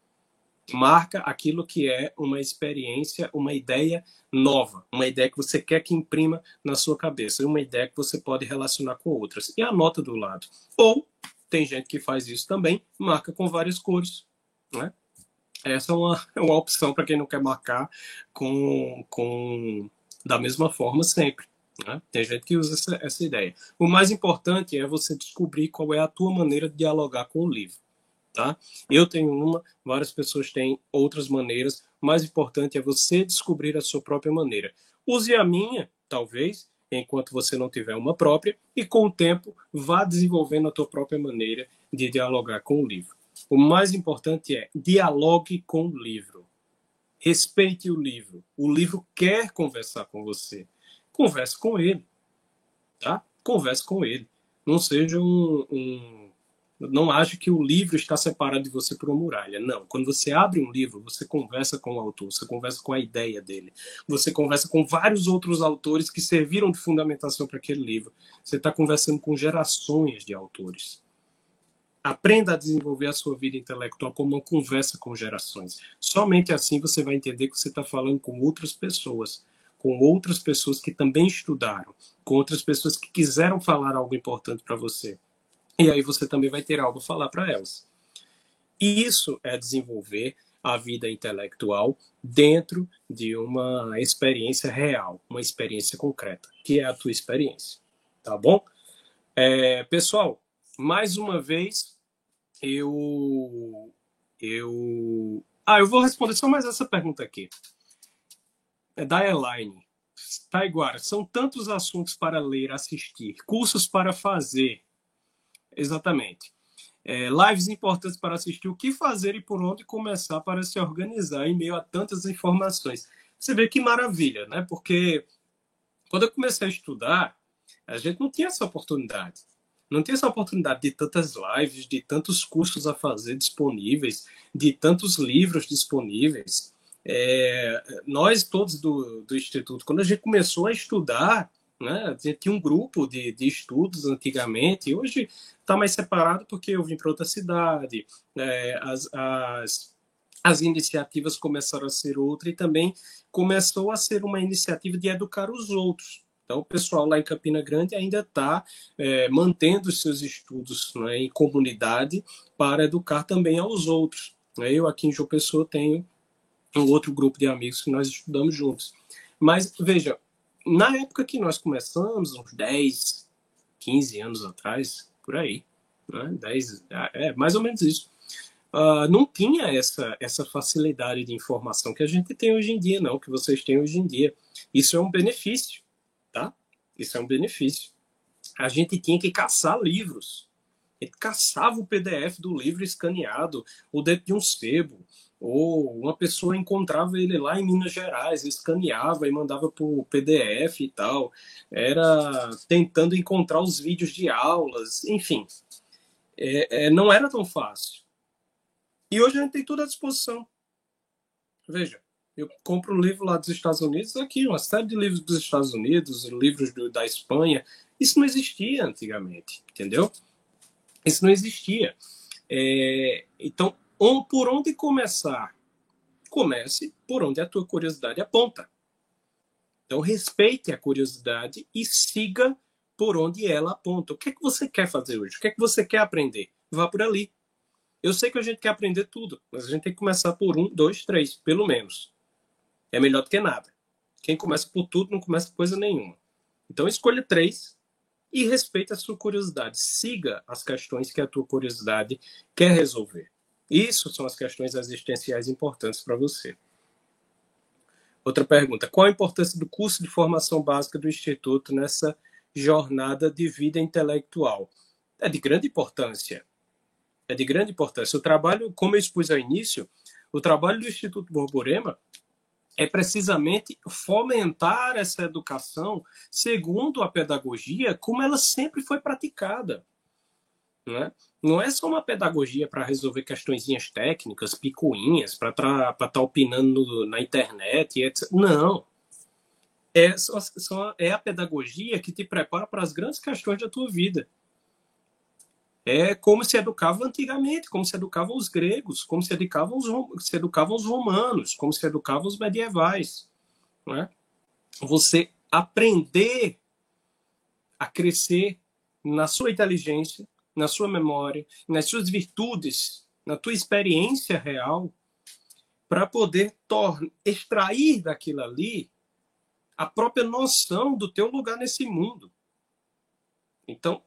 marca aquilo que é uma experiência, uma ideia nova, uma ideia que você quer que imprima na sua cabeça, uma ideia que você pode relacionar com outras. E anota do lado. Ou, tem gente que faz isso também, marca com várias cores. Né? Essa é uma, é <laughs> uma opção para quem não quer marcar com, com da mesma forma sempre. Né? Tem gente que usa essa, essa ideia. O mais importante é você descobrir qual é a tua maneira de dialogar com o livro tá? Eu tenho uma, várias pessoas têm outras maneiras. O mais importante é você descobrir a sua própria maneira. Use a minha, talvez, enquanto você não tiver uma própria, e com o tempo vá desenvolvendo a tua própria maneira de dialogar com o livro. O mais importante é dialogue com o livro. Respeite o livro. O livro quer conversar com você. Converse com ele, tá? Converse com ele. Não seja um, um não ache que o livro está separado de você por uma muralha. Não. Quando você abre um livro, você conversa com o autor, você conversa com a ideia dele, você conversa com vários outros autores que serviram de fundamentação para aquele livro. Você está conversando com gerações de autores. Aprenda a desenvolver a sua vida intelectual como uma conversa com gerações. Somente assim você vai entender que você está falando com outras pessoas, com outras pessoas que também estudaram, com outras pessoas que quiseram falar algo importante para você. E aí você também vai ter algo a falar para elas. E isso é desenvolver a vida intelectual dentro de uma experiência real, uma experiência concreta, que é a tua experiência. Tá bom? É, pessoal, mais uma vez, eu. Eu. Ah, eu vou responder só mais essa pergunta aqui. É da Elaine. Taiguara, são tantos assuntos para ler, assistir, cursos para fazer, Exatamente. É, lives importantes para assistir, o que fazer e por onde começar para se organizar em meio a tantas informações. Você vê que maravilha, né? Porque quando eu comecei a estudar, a gente não tinha essa oportunidade. Não tinha essa oportunidade de tantas lives, de tantos cursos a fazer disponíveis, de tantos livros disponíveis. É, nós todos do, do Instituto, quando a gente começou a estudar, né? Tinha um grupo de, de estudos antigamente, hoje está mais separado porque eu vim para outra cidade, é, as, as, as iniciativas começaram a ser outra e também começou a ser uma iniciativa de educar os outros. Então, o pessoal lá em Campina Grande ainda está é, mantendo os seus estudos né, em comunidade para educar também aos outros. Eu aqui em João Pessoa tenho um outro grupo de amigos que nós estudamos juntos. Mas, veja, na época que nós começamos, uns 10, 15 anos atrás, por aí, né? 10, é mais ou menos isso. Uh, não tinha essa, essa facilidade de informação que a gente tem hoje em dia, não, que vocês têm hoje em dia. Isso é um benefício, tá? Isso é um benefício. A gente tinha que caçar livros. A gente caçava o PDF do livro escaneado, ou dentro de um sebo, ou uma pessoa encontrava ele lá em Minas Gerais, escaneava e mandava por PDF e tal, era tentando encontrar os vídeos de aulas, enfim, é, é, não era tão fácil. E hoje a gente tem tudo à disposição. Veja, eu compro um livro lá dos Estados Unidos, aqui, uma série de livros dos Estados Unidos, livros do, da Espanha. Isso não existia antigamente, entendeu? Isso não existia. É, então, por onde começar? Comece por onde a tua curiosidade aponta. Então, respeite a curiosidade e siga por onde ela aponta. O que é que você quer fazer hoje? O que é que você quer aprender? Vá por ali. Eu sei que a gente quer aprender tudo, mas a gente tem que começar por um, dois, três, pelo menos. É melhor do que nada. Quem começa por tudo não começa por coisa nenhuma. Então, escolha três e respeite a sua curiosidade. Siga as questões que a tua curiosidade quer resolver. Isso são as questões existenciais importantes para você. Outra pergunta: qual a importância do curso de formação básica do Instituto nessa jornada de vida intelectual? É de grande importância. É de grande importância. O trabalho, como eu expus ao início, o trabalho do Instituto Borborema é precisamente fomentar essa educação segundo a pedagogia como ela sempre foi praticada. Né? Não é só uma pedagogia para resolver questõezinhas técnicas, picuinhas, para estar tá opinando na internet, etc. Não. É, só, só, é a pedagogia que te prepara para as grandes questões da tua vida. É como se educava antigamente, como se educavam os gregos, como se educavam os, se educavam os romanos, como se educavam os medievais. Né? Você aprender a crescer na sua inteligência, na sua memória, nas suas virtudes, na tua experiência real, para poder extrair daquilo ali a própria noção do teu lugar nesse mundo. Então,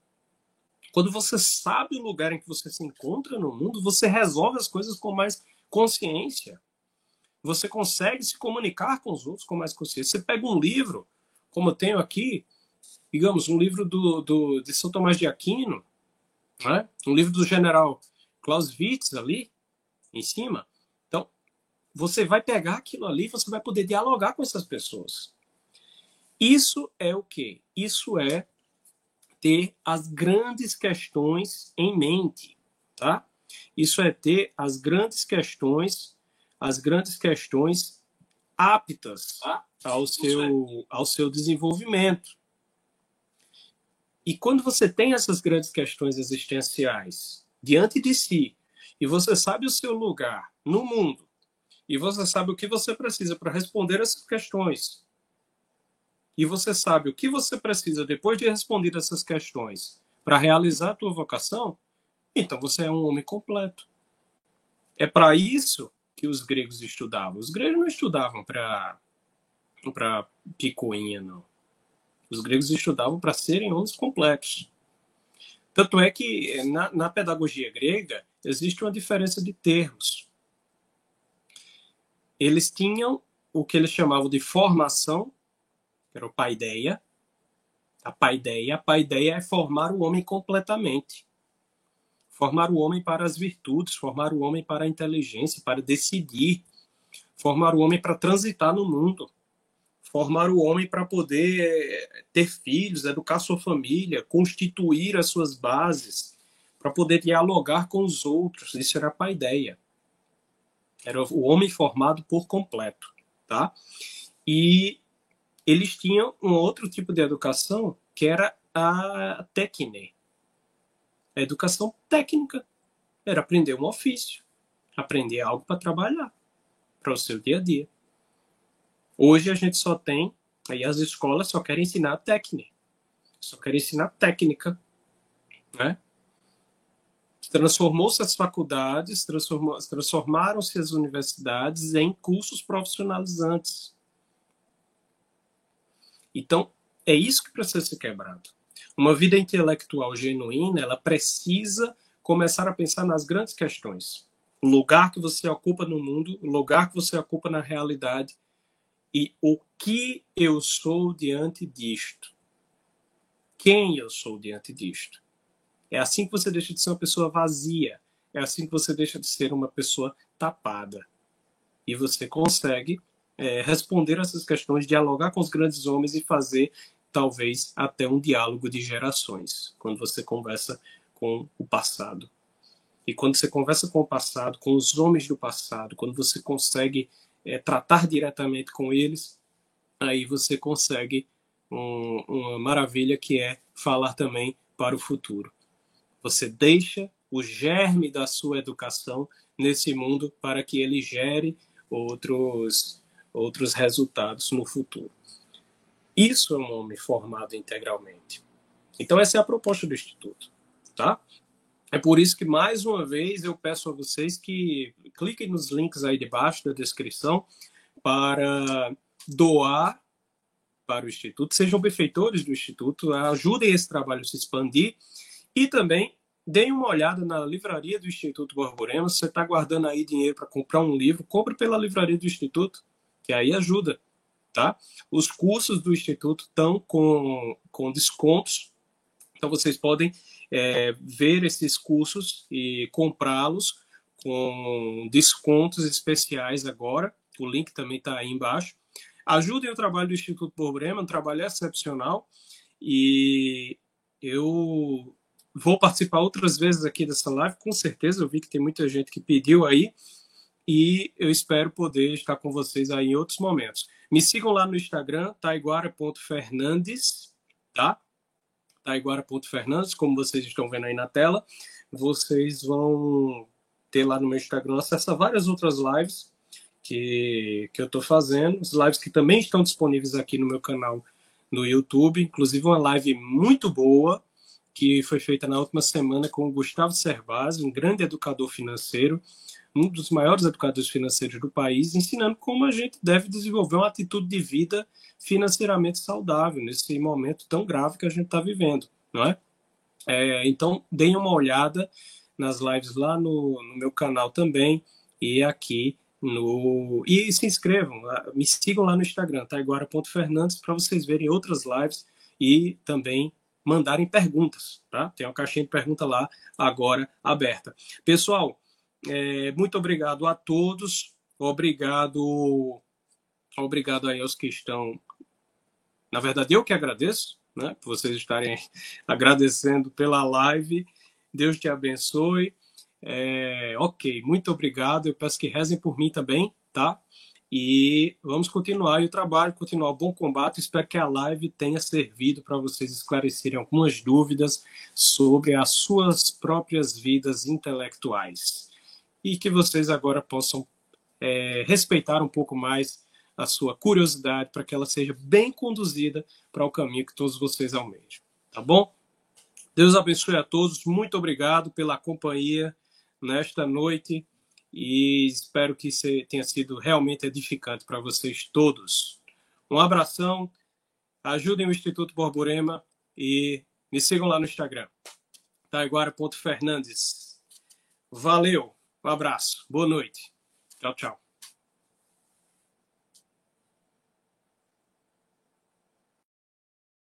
quando você sabe o lugar em que você se encontra no mundo, você resolve as coisas com mais consciência. Você consegue se comunicar com os outros com mais consciência. Você pega um livro, como eu tenho aqui, digamos, um livro do, do, de São Tomás de Aquino, né? um livro do general Clausewitz ali, em cima. Então, você vai pegar aquilo ali, você vai poder dialogar com essas pessoas. Isso é o quê? Isso é ter as grandes questões em mente, tá? Isso é ter as grandes questões, as grandes questões aptas ao seu, ao seu desenvolvimento. E quando você tem essas grandes questões existenciais diante de si, e você sabe o seu lugar no mundo, e você sabe o que você precisa para responder essas questões, e você sabe o que você precisa depois de responder essas questões para realizar a tua vocação, então você é um homem completo. É para isso que os gregos estudavam. Os gregos não estudavam para para picuinha, não. Os gregos estudavam para serem homens completos. Tanto é que na, na pedagogia grega existe uma diferença de termos. Eles tinham o que eles chamavam de formação era o paideia. A paideia, a paideia é formar o homem completamente. Formar o homem para as virtudes, formar o homem para a inteligência, para decidir, formar o homem para transitar no mundo, formar o homem para poder eh, ter filhos, educar sua família, constituir as suas bases, para poder dialogar com os outros. Isso era a paideia. Era o homem formado por completo, tá? E eles tinham um outro tipo de educação que era a técnica. A educação técnica era aprender um ofício, aprender algo para trabalhar, para o seu dia a dia. Hoje a gente só tem, aí as escolas só querem ensinar técnica, só querem ensinar técnica, né? Transformou-se as faculdades, transformaram-se as universidades em cursos profissionalizantes então, é isso que precisa ser quebrado. Uma vida intelectual genuína, ela precisa começar a pensar nas grandes questões. O lugar que você ocupa no mundo, o lugar que você ocupa na realidade e o que eu sou diante disto. Quem eu sou diante disto. É assim que você deixa de ser uma pessoa vazia. É assim que você deixa de ser uma pessoa tapada. E você consegue é, responder essas questões, dialogar com os grandes homens e fazer talvez até um diálogo de gerações, quando você conversa com o passado. E quando você conversa com o passado, com os homens do passado, quando você consegue é, tratar diretamente com eles, aí você consegue um, uma maravilha que é falar também para o futuro. Você deixa o germe da sua educação nesse mundo para que ele gere outros outros resultados no futuro. Isso é um homem formado integralmente. Então, essa é a proposta do Instituto. Tá? É por isso que, mais uma vez, eu peço a vocês que cliquem nos links aí debaixo da descrição para doar para o Instituto, sejam benfeitores do Instituto, ajudem esse trabalho a se expandir e também deem uma olhada na livraria do Instituto Borborema. Se você está guardando aí dinheiro para comprar um livro, compre pela livraria do Instituto, que aí ajuda. Tá? Os cursos do Instituto estão com, com descontos, então vocês podem é, ver esses cursos e comprá-los com descontos especiais agora. O link também está aí embaixo. Ajudem o trabalho do Instituto Borborema, um trabalho excepcional. E eu vou participar outras vezes aqui dessa live, com certeza. Eu vi que tem muita gente que pediu aí. E eu espero poder estar com vocês aí em outros momentos. Me sigam lá no Instagram, taiguara.fernandes, tá? taiguara.fernandes, como vocês estão vendo aí na tela. Vocês vão ter lá no meu Instagram acesso a várias outras lives que, que eu estou fazendo, as lives que também estão disponíveis aqui no meu canal no YouTube, inclusive uma live muito boa que foi feita na última semana com o Gustavo Servaz, um grande educador financeiro, um dos maiores educadores financeiros do país, ensinando como a gente deve desenvolver uma atitude de vida financeiramente saudável nesse momento tão grave que a gente está vivendo, não é? é? Então, deem uma olhada nas lives lá no, no meu canal também e aqui no e se inscrevam, ah, me sigam lá no Instagram, taiguara.fernandes, para vocês verem outras lives e também mandarem perguntas, tá? Tem uma caixinha de pergunta lá agora aberta. Pessoal, é, muito obrigado a todos, obrigado, obrigado aí aos que estão. Na verdade, eu que agradeço, né? Por vocês estarem <laughs> agradecendo pela live. Deus te abençoe. É, ok, muito obrigado. Eu peço que rezem por mim também, tá? E vamos continuar o trabalho, continuar o bom combate. Espero que a live tenha servido para vocês esclarecerem algumas dúvidas sobre as suas próprias vidas intelectuais. E que vocês agora possam é, respeitar um pouco mais a sua curiosidade para que ela seja bem conduzida para o caminho que todos vocês almejam. Tá bom? Deus abençoe a todos. Muito obrigado pela companhia nesta noite e espero que tenha sido realmente edificante para vocês todos. Um abração, ajudem o Instituto Borborema e me sigam lá no Instagram, taiguara.fernandes. Valeu, um abraço, boa noite. Tchau, tchau.